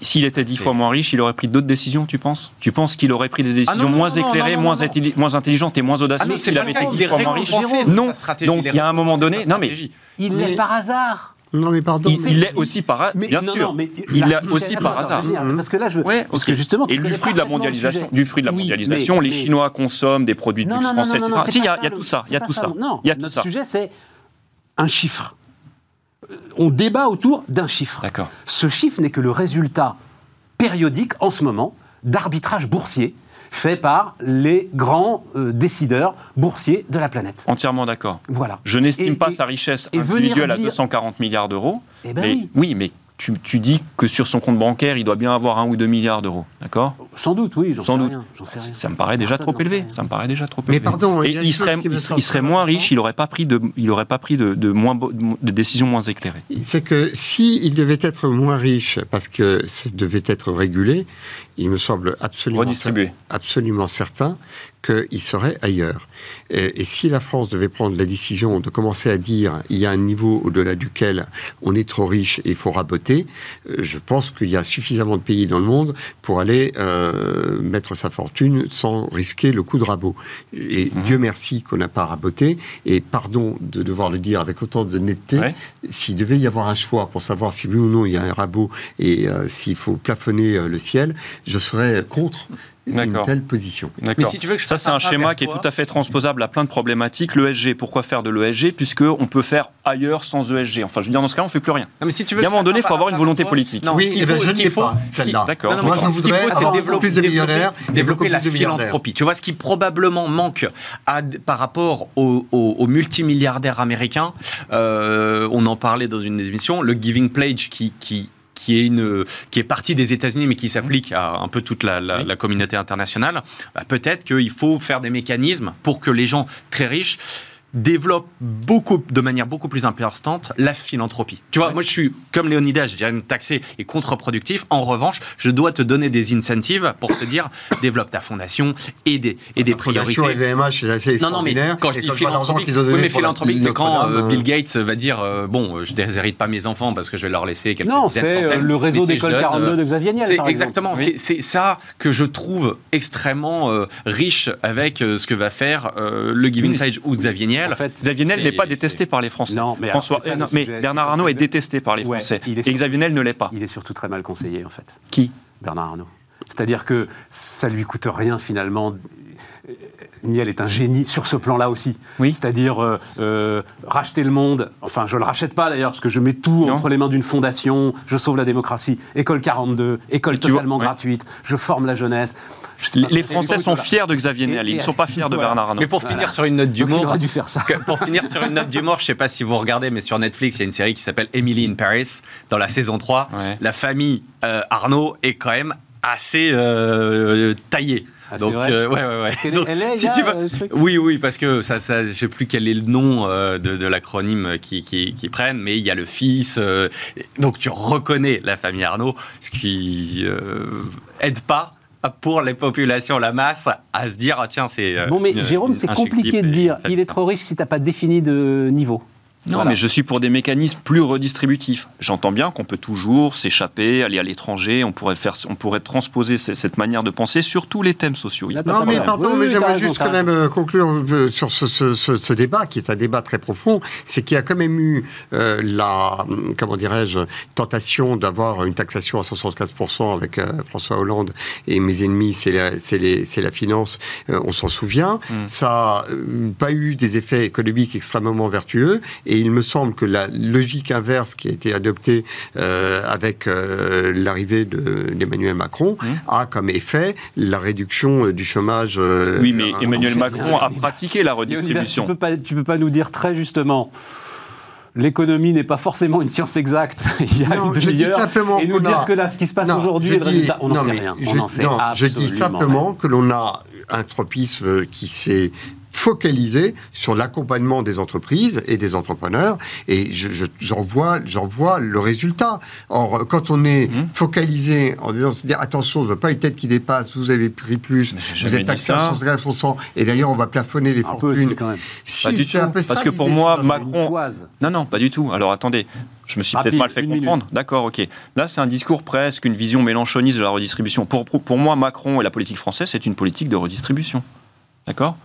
S'il était dix fois moins riche, il aurait pris d'autres décisions, tu penses? Tu penses qu'il aurait pris des décisions Ah non, non, moins non, non, éclairées, non, non, moins, moins intelligentes et moins Ah audacieuses non, c'est s'il avait été dix fois moins riche? Non. Donc il y a un moment donné, non mais. Il l'est par hasard. Non mais pardon. il, il l'est aussi par Mais- bien non, sûr. non, mais il l'est aussi par hasard. Parce que là, je veux. Ouais, parce que justement, et du fruit de la mondialisation, du fruit de la mondialisation, les Chinois consomment des produits de Non, luxe non, non, français, etc. c'est Si, il y a, tout ça, il y a tout ça. Non, notre sujet, c'est un chiffre. Euh, On débat autour d'un chiffre. D'accord. Ce chiffre n'est que le résultat périodique, en ce moment, d'arbitrage boursier fait par les grands euh, décideurs boursiers de la planète. Entièrement d'accord. Voilà. Je n'estime pas et- sa richesse individuelle à dire- 240 milliards d'euros. Eh ben mais, oui. mais tu, tu dis que sur son compte bancaire, il doit bien avoir un ou deux milliards d'euros. D'accord? Sans doute, oui, j'en Sans sais doute. rien, j'en sais rien. Ça me paraît déjà Personne trop élevé. Ça me paraît déjà trop Mais élevé. pardon, Et il il serait, il, il serait moins riche, il n'aurait pas pris de, il aurait pas pris de, de moins bo- de décisions moins éclairées. C'est que s'il devait être moins riche parce que ça devait être régulé, il me semble absolument, Redistribué. absolument certain qu'il serait ailleurs. Et, et si la France devait prendre la décision de commencer à dire il y a un niveau au-delà duquel on est trop riche et il faut raboter, euh, je pense qu'il y a suffisamment de pays dans le monde pour aller euh, mettre sa fortune sans risquer le coup de rabot. Et Mhm. Dieu merci qu'on n'a pas raboté. Et pardon de devoir le dire avec autant de netteté, Ouais. s'il devait y avoir un choix pour savoir si oui ou non il y a un rabot et euh, s'il faut plafonner euh, le ciel, je serais contre une telle position. Mais D'accord. si tu veux que je Ça, c'est un schéma qui est tout à fait transposable à plein de problématiques. L'ESG, pourquoi faire de l'ESG Puisque on peut faire ailleurs sans ESG. Enfin, je veux dire, dans ce cas, on fait plus rien. Non, mais si tu veux que un moment donné, il faut avoir une volonté à politique. Non, Oui, ce qu'il eh ben, faut- je ce ne faut, pas, celle-là. D'accord. Ce qu'il voudrais faut, c'est avoir développer, plus de millionnaires développer la philanthropie. Tu vois, ce qui probablement manque à- par rapport aux, aux- aux multimilliardaires américains, euh, on en parlait dans une émission, le Giving Pledge qui, qui est, une, qui est partie des États-Unis mais qui s'applique à un peu toute la, la- Oui. la communauté internationale, bah, peut-être qu'il faut faire des mécanismes pour que les gens très riches développe beaucoup, de manière beaucoup plus importante la philanthropie. Tu vois, moi je suis comme Léonidas, je dirais taxé et contre-productif. En revanche, je dois te donner des incentives pour te dire développe ta fondation et des, et des La fondation priorités. LVMH, c'est assez Non, non, mais quand je Et dis philanthropique, oui, mais philanthropique, c'est quand euh, euh, Bill Gates va dire euh, bon, je déshérite pas mes enfants parce que je vais leur laisser quelques Non, c'est euh, le réseau d'école je donne, 42 de Xavier Niel, par exactement. Oui. C'est ça que je trouve extrêmement euh, riche avec euh, ce que va faire euh, le Giving Pledge ou Xavier Niel. En fait, Xavier Niel n'est pas détesté par les Français. Non, mais François, ça non, le mais. Bernard Arnault est détesté par les Français. Et Xavier Niel ne l'est pas. il est surtout très mal conseillé, en fait. Qui? Bernard Arnault. C'est-à-dire que ça lui coûte rien finalement. Euh, Niel est un génie sur ce plan-là aussi. Oui. C'est-à-dire euh, euh, racheter le monde. Enfin, je le rachète pas d'ailleurs parce que je mets tout Non. entre les mains d'une fondation. Je sauve la démocratie. École 42, école vois, totalement ouais. gratuite. Je forme la jeunesse. Les Français sont fiers de Xavier Niel. Ils ne sont pas fiers de voilà. Bernard Arnault. Mais pour finir sur une note d'humour, aurait dû faire ça. que- pour finir sur une note d'humour, je sais pas si vous regardez, mais sur Netflix, il y a une série qui s'appelle Emily in Paris. Dans la saison 3, Ouais. la famille euh, Arnaud est quand même assez euh, taillée. Ah, Donc, euh, ouais, ouais, ouais. C'est Donc, LA, si il y a, tu veux- ce truc oui, oui, parce que ça, ça, je sais plus quel est le nom euh, de, de l'acronyme qui, qui, qui prennent, mais il y a le fils. euh, donc tu reconnais la famille Arnaud, ce qui euh, aide pas pour les populations, la masse, à se dire ah, tiens c'est. euh, Bon, mais Jérôme, c'est compliqué de dire il est trop riche si t'as pas défini de niveau. Non, Voilà. mais je suis pour des mécanismes plus redistributifs. J'entends bien qu'on peut toujours s'échapper, aller à l'étranger, on pourrait faire, on pourrait transposer ce- cette manière de penser sur tous les thèmes sociaux. Il Non, mais pardon, Oui, mais j'aimerais juste quand même euh, conclure euh, sur ce, ce- ce- ce débat, qui est un débat très profond. C'est qu'il y a quand même eu euh, la, comment dirais-je, tentation d'avoir une taxation à 75% avec euh, François Hollande et mes ennemis, c'est la, c'est les- c'est la finance. Euh, on s'en souvient. Mm. Ça n'a pas eu des effets économiques extrêmement vertueux. Et il me semble que la logique inverse qui a été adoptée euh, avec euh, l'arrivée de- d'Emmanuel Macron a comme effet la réduction euh, du chômage. euh, Oui, mais euh, Emmanuel Macron bien. a pratiqué la redistribution. Tu peux pas, tu peux pas nous dire très justement. L'économie n'est pas forcément une science exacte. Il y a Non, une je dis simplement Et nous a- dire que là, ce qui se passe Non, aujourd'hui, est le résultat, on n'en non, sait mais rien. je- on n'en sait non, je dis simplement que l'on a un tropisme qui s'est focalisé sur l'accompagnement des entreprises et des entrepreneurs et je- je- j'en vois, j'en vois le résultat. Or, quand on est Mhm. focalisé en disant se dire attention, je veux pas une tête qui dépasse, vous avez pris plus, vous êtes à 75% et d'ailleurs on va plafonner les. Un peu aussi, fortunes. quand même. Si, Pas du c'est tout, un peu ça parce que pour moi. Macron-. Non, non, pas du tout. Alors attendez, je me suis peut-être mal fait comprendre. D'accord, ok. Là, c'est un discours presque, une vision mélanchoniste de la redistribution. Pour, pour, pour moi, Macron et la politique française, c'est une politique de redistribution. D'accord?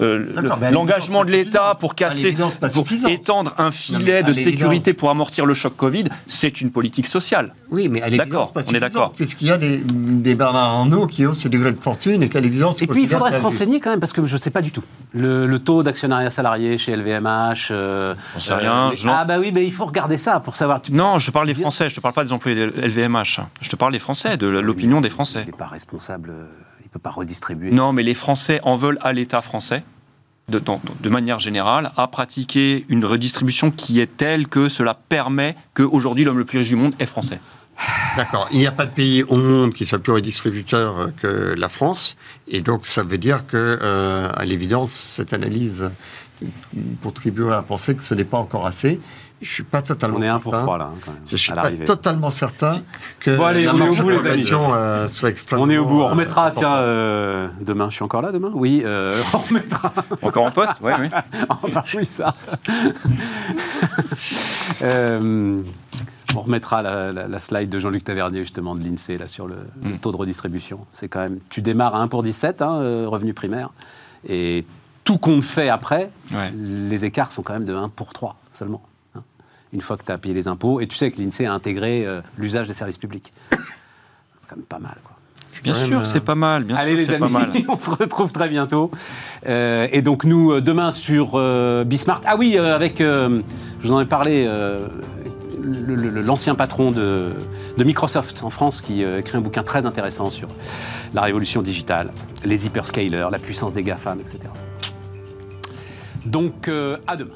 Euh, L'engagement de l'État pour casser, pour étendre un filet de sécurité pour amortir le choc Covid, c'est une politique sociale. Oui, mais à l'évidence, on est d'accord. Puisqu'il y a des, des Bernard Arnault qui ont ce degré de fortune et qu'à l'évidence... Et puis, il faudrait se renseigner quand même, parce que je ne sais pas du tout. Le, le taux d'actionnariat salarié chez LVMH. euh, J'en sais rien, les- je- Ah, bah oui, mais il faut regarder ça pour savoir. Tu- Non, je parle des Français, je te parle pas des employés de LVMH. Je te parle des Français, de l'opinion des Français. Il n'est pas responsable, euh, ne peut pas redistribuer. Non, mais les Français en veulent à l'État français, de, manière générale, à pratiquer une redistribution qui est telle que cela permet qu'aujourd'hui l'homme le plus riche du monde est français. D'accord. Il n'y a pas de pays au monde qui soit plus redistributeur que la France. Et donc, ça veut dire que, euh, à l'évidence, cette analyse contribuerait à penser que ce n'est pas encore assez. Je suis pas totalement On est un certain. pour trois, là, hein, quand même, Je suis à pas totalement certain que Bon, allez, la on est au bout, les amis. euh, soit extrêmement... On est au bout. On euh, remettra, tiens, euh, demain, je suis encore là demain? Oui, euh, on remettra. Encore en poste Oui, oui. Oh, bah oui, ça. Euh, on remettra la, la- la slide de Jean-Luc Tavernier, justement, de l'INSEE, là, sur le, le Mm. taux de redistribution. C'est quand même. Tu démarres à 1 pour 17, hein, revenu primaire. Et tout compte fait après, Ouais. les écarts sont quand même de 1 pour 3 seulement. Une fois que tu as payé les impôts. Et tu sais que l'INSEE a intégré euh, l'usage des services publics. C'est quand même pas mal, quoi. Bien sûr, euh, c'est pas mal. Bien Allez sûr, les c'est pas amis, mal. on se retrouve très bientôt. Euh, et donc nous, euh, demain sur euh, Bismart. Ah oui, avec, je vous en ai parlé, l'ancien patron de, de Microsoft en France qui écrit un bouquin très intéressant sur la révolution digitale, les hyperscalers, la puissance des GAFAM, etc. Donc à demain.